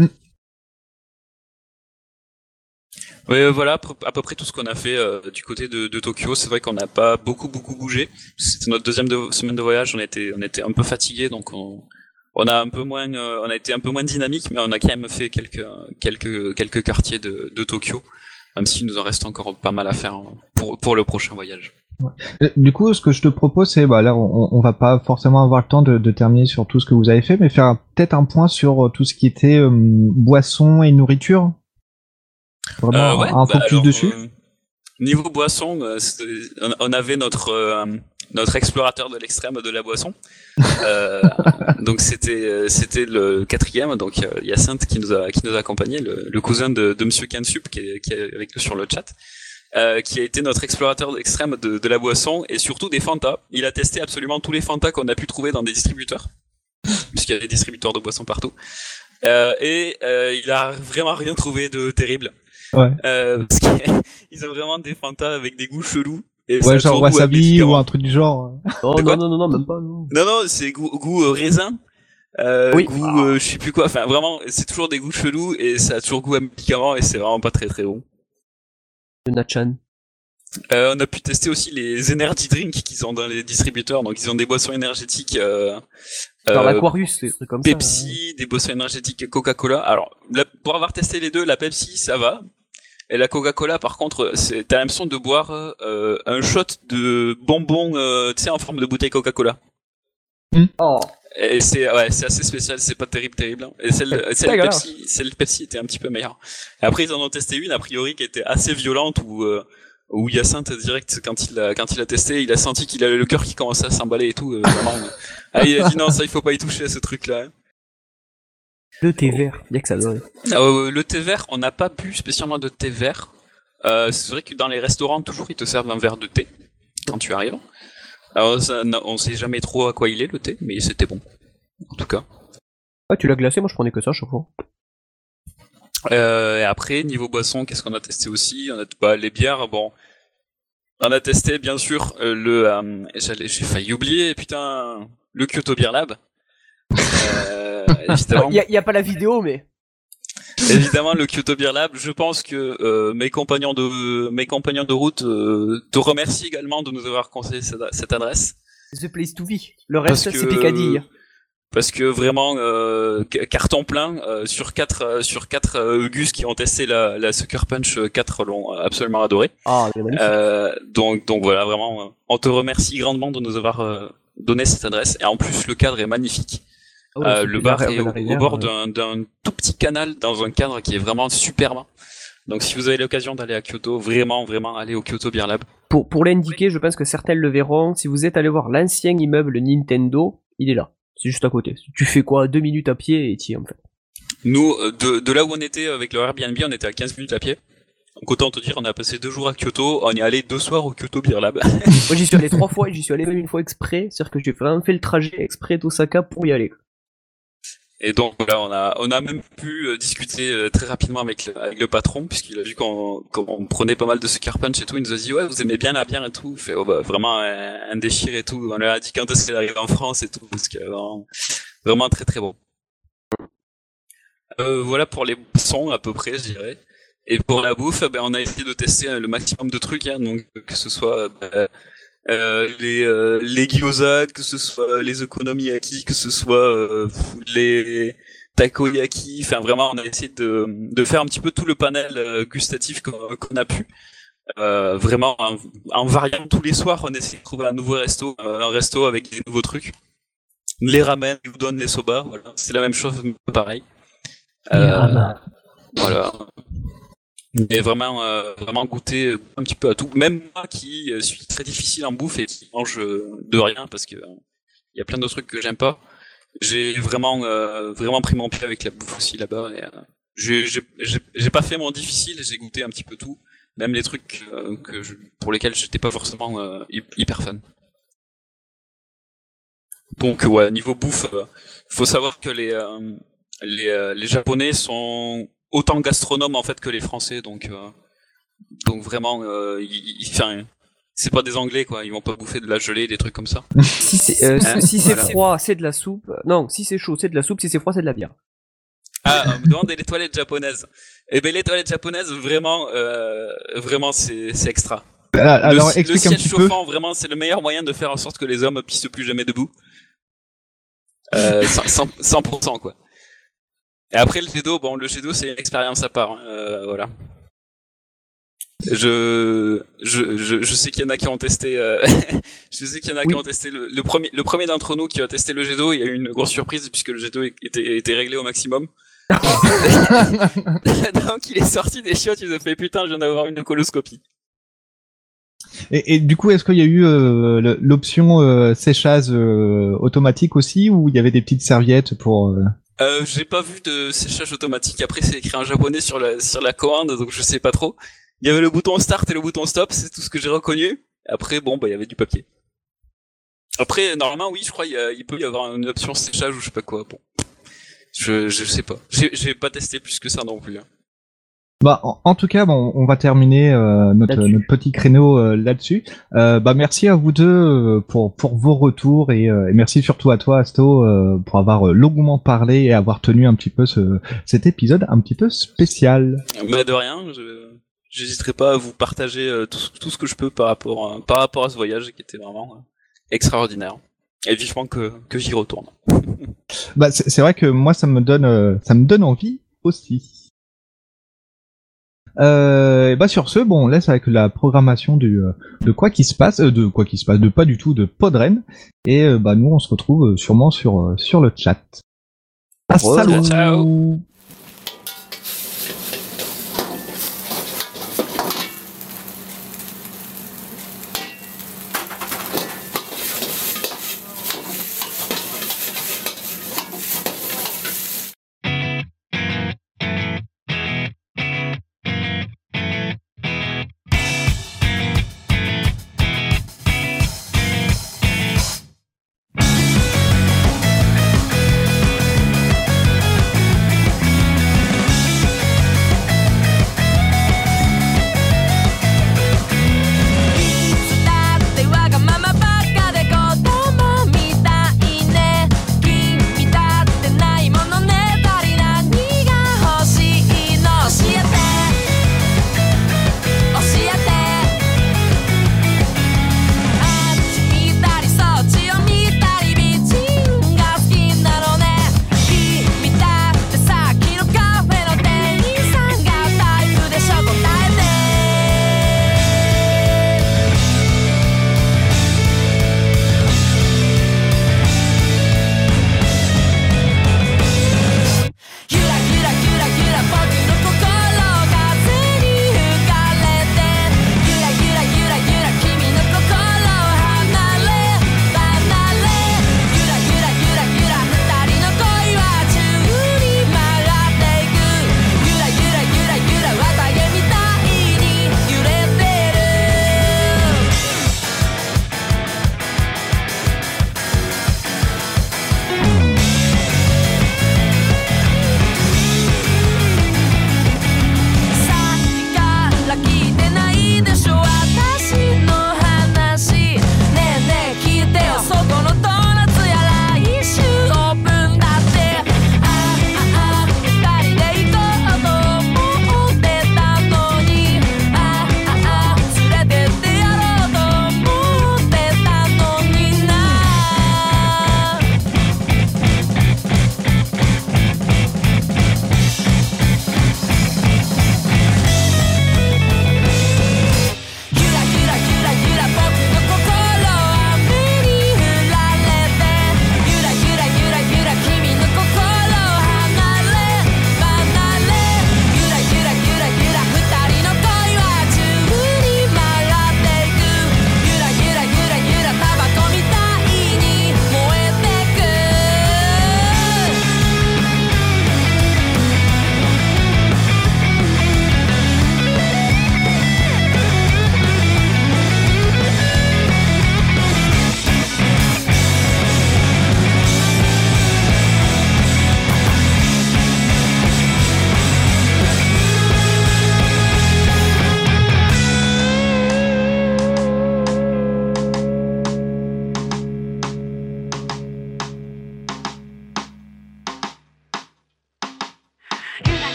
D: Mm.
E: Ouais, voilà à peu- près tout ce qu'on a fait euh, du côté de, Tokyo. C'est vrai qu'on n'a pas beaucoup beaucoup bougé. C'était notre deuxième de- semaine de voyage. On était on était un peu fatigué, donc on, a un peu moins euh, on a été un peu moins dynamique, mais on a quand même fait quelques quelques quelques quartiers de, Tokyo, même s'il nous en reste encore pas mal à faire hein, pour le prochain voyage.
D: Euh, Du coup, ce que je te propose, c'est, bah là, on, on va pas forcément avoir le temps de, terminer sur tout ce que vous avez fait, mais faire peut-être un point sur euh, tout ce qui était euh, boisson et nourriture. Vraiment,
E: Euh, ouais,
D: un
E: bah
D: focus
E: alors,
D: dessus.
E: euh, niveau boisson, euh, on, avait notre euh, notre explorateur de l'extrême de la boisson. Euh, donc c'était c'était le quatrième. Donc Hyacinthe qui nous a qui nous a accompagné, le, le cousin de, de Monsieur Kensup qui est, qui est avec nous sur le chat. euh, qui a été notre explorateur extrême de, de la boisson et surtout des Fanta. Il a testé absolument tous les Fanta qu'on a pu trouver dans des distributeurs, puisqu'il y a des distributeurs de boissons partout. Euh, et euh, il a vraiment rien trouvé de terrible.
D: Ouais.
E: Euh, parce qu'ils ont vraiment des Fanta avec des goûts chelous. Et
D: Ouais,
E: a
D: genre wasabi ou un truc du genre.
F: Non, non, non, non, non, même pas. Non.
E: Non, non, c'est goût, goût euh, raisin. Euh,
F: Oui.
E: Goût, euh, je sais plus quoi. Enfin, vraiment, c'est toujours des goûts chelous et ça a toujours goût à médicament et c'est vraiment pas très très bon.
F: Le Nachan.
E: Euh, on a pu tester aussi les energy drinks qu'ils ont dans les distributeurs. Donc, ils ont des boissons énergétiques. Euh, euh,
F: l'Aquarius, des trucs comme ça.
E: Pepsi, des boissons énergétiques Coca-Cola. Alors, la- pour avoir testé les deux, la Pepsi, ça va. Et la Coca-Cola, par contre, c'est, t'as l'impression de boire euh, un shot de bonbons, euh, tu sais, en forme de bouteille Coca-Cola.
F: Oh,
E: Et c'est, ouais, c'est assez spécial, c'est pas terrible, terrible. hein. Et celle,
F: C'est
E: celle,
F: dégueulasse.
E: Pepsi, celle Pepsi était un petit peu meilleure. Et après, ils en ont testé une, a priori, qui était assez violente, où, euh, où Hyacinthe, direct, quand il a, quand il a testé, il a senti qu'il avait le cœur qui commençait à s'emballer et tout, euh, vraiment. ah, il a dit non, ça, il faut pas y toucher, ce truc-là. hein.
F: Le thé vert. Bien que ça doit.
E: Euh, le thé vert, on n'a pas bu spécialement de thé vert. Euh, c'est vrai que dans les restaurants, toujours, ils te servent un verre de thé quand tu arrives. Alors, ça, on sait jamais trop à quoi il est le thé, mais c'était bon. En tout cas.
F: Ah, tu l'as glacé, moi je prenais que ça chaque fois.
E: Euh, et après, niveau boisson, qu'est-ce qu'on a testé aussi? On a bah, les bières, bon. On a testé, bien sûr, euh, le... J'ai failli oublier, putain, le Kyoto Beer Lab. Euh, évidemment.
F: Il y, a- y a pas la vidéo, mais.
E: Évidemment, le Kyoto Beer Lab. Je pense que euh, mes compagnons de mes compagnons de route euh, te remercient également de nous avoir conseillé cette, cette adresse.
F: The place to be. Le
E: Parce
F: reste,
E: que
F: c'est Picadilly.
E: parce que vraiment euh, ca- carton plein euh, sur quatre euh, sur quatre euh, Gus qui ont testé la, la Sucker Punch, euh, quatre l'ont absolument adoré.
F: Ah.
E: Euh, donc donc voilà vraiment, on te remercie grandement de nous avoir euh, donné cette adresse et en plus le cadre est magnifique.
F: Ah
E: Euh, le bar est au, bord
F: euh,
E: d'un tout petit canal dans un cadre qui est vraiment superbe. Donc si vous avez l'occasion d'aller à Kyoto, vraiment vraiment allez au Kyoto Beer Lab.
F: Pour, pour l'indiquer, je pense que certains le verront. Si vous êtes allé voir l'ancien immeuble Nintendo, il est là. C'est juste à côté. Tu fais quoi? Deux minutes à pied et t'y es en fait.
E: Nous, euh, de, de là où on était avec le Airbnb, on était à 15 minutes à pied. Donc autant te dire, on a passé deux jours à Kyoto, on est allé deux soirs au Kyoto Beer Lab.
F: Moi j'y suis allé trois fois et j'y suis allé même une fois exprès. C'est-à-dire que j'ai vraiment fait le trajet exprès d'Osaka pour y aller.
E: Et donc voilà, on a on a même pu euh, discuter euh, très rapidement avec le, avec le patron puisqu'il a vu qu'on qu'on prenait pas mal de sucker punch et tout. Il nous a dit ouais, vous aimez bien la bière et tout. Fait oh, bah, vraiment un, un déchire et tout. On lui a dit quand est-ce qu'elle arrive en France et tout parce que vraiment, vraiment très très bon. Euh, voilà pour les sons à peu près, je dirais. Et pour la bouffe, ben, on a essayé de tester euh, le maximum de trucs, hein, donc que ce soit ben, euh, les euh, les gyoza, que ce soit les okonomiyaki, que ce soit euh, les takoyaki, enfin vraiment on a essayé de de faire un petit peu tout le panel euh, gustatif qu'on a pu. Vraiment en, en variant tous les soirs, on essaie de trouver un nouveau resto, un resto avec des nouveaux trucs. Les ramen, les udon, les soba, voilà, c'est la même chose, mais pareil. Voilà. Mais vraiment, euh, vraiment goûter un petit peu à tout. Même moi qui euh, suis très difficile en bouffe et qui mange euh, de rien parce que euh, il y a plein de trucs que j'aime pas. J'ai vraiment, euh, vraiment pris mon pied avec la bouffe aussi là-bas. et, j'ai, pas fait mon difficile j'ai goûté un petit peu tout, même les trucs que je, pour lesquels j'étais pas forcément hy- hyper fan. Donc ouais, niveau bouffe, faut savoir que les les, les Japonais sont autant gastronomes en fait que les Français, donc euh, donc vraiment, euh, ils, ils- enfin, c'est pas des Anglais quoi, ils vont pas bouffer de la gelée, des trucs comme ça.
F: Si c'est euh,
E: Hein,
F: si c'est
E: voilà.
F: froid, c'est de la soupe. Non, si c'est chaud, c'est de la soupe. Si c'est froid, c'est de la bière.
E: Ah, on me demande les toilettes japonaises? Eh ben les toilettes japonaises, vraiment, euh, vraiment c'est c'est extra.
D: Ah, Alors,
E: le, le siège
D: peu.
E: chauffant, vraiment, c'est le meilleur moyen de faire en sorte que les hommes pissent plus jamais debout. Euh, 100%, 100%, quoi. Et après le jet d'eau, bon, le jet d'eau c'est une expérience à part, hein, euh, voilà. Je, je, je, je sais qu'il y en a qui ont testé, euh, je sais qu'il y en a qui ont testé le, le premier, le premier d'entre nous qui a testé le jet d'eau, il y a eu une grosse surprise puisque le jet d'eau était, était réglé au maximum. Donc il est sorti des chiottes, il a fait putain, je viens d'avoir une coloscopie.
D: Et, et du coup, est-ce qu'il y a eu euh, l'option euh, séchage euh, automatique aussi, ou il y avait des petites serviettes pour euh,
E: j'ai pas vu de séchage automatique. Après, c'est écrit en japonais sur la sur la commande, donc je sais pas trop. Il y avait le bouton start et le bouton stop, c'est tout ce que j'ai reconnu. Après, bon, bah, il y avait du papier. Après, normalement, oui, je crois, il, peut y avoir une option séchage ou je sais pas quoi. Bon, je je sais pas. J'ai j'ai pas testé plus que ça non plus. hein.
D: Bah, en, en tout cas, bon, on va terminer euh, notre, notre petit créneau euh, là-dessus. Euh, bah, merci à vous deux euh, pour pour vos retours et, euh, et merci surtout à toi, Asto, euh, pour avoir longuement parlé et avoir tenu un petit peu ce, cet épisode un petit peu spécial.
E: Mais de rien, je j'hésiterai pas à vous partager euh, tout, ce- tout ce que je peux par rapport à, par rapport à ce voyage qui était vraiment extraordinaire. Et vivement que que j'y retourne.
D: Bah, c'est c'est vrai que moi, ça me donne euh, ça me donne envie aussi. Euh, et bah sur ce, bon, on laisse avec la programmation du euh, de quoi qui se passe, euh, de quoi qui se passe, de pas du tout de Podren. Et euh, bah nous, on se retrouve sûrement sur euh, sur le chat.
F: Re-
D: salut
E: ciao.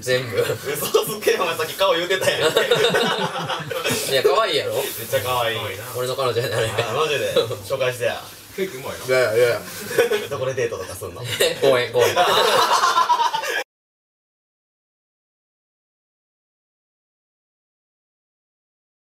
G: 全部。
H: 嘘つけお前さっき顔言うてたやんめっ
G: いや可愛いやろ。
H: ちゃ可愛い。
G: 俺の彼女になれ
H: あマジで。紹介してや。
I: ケーキうまい
G: いやいやいや。
H: どこでデートとかすんの？
G: 公園公園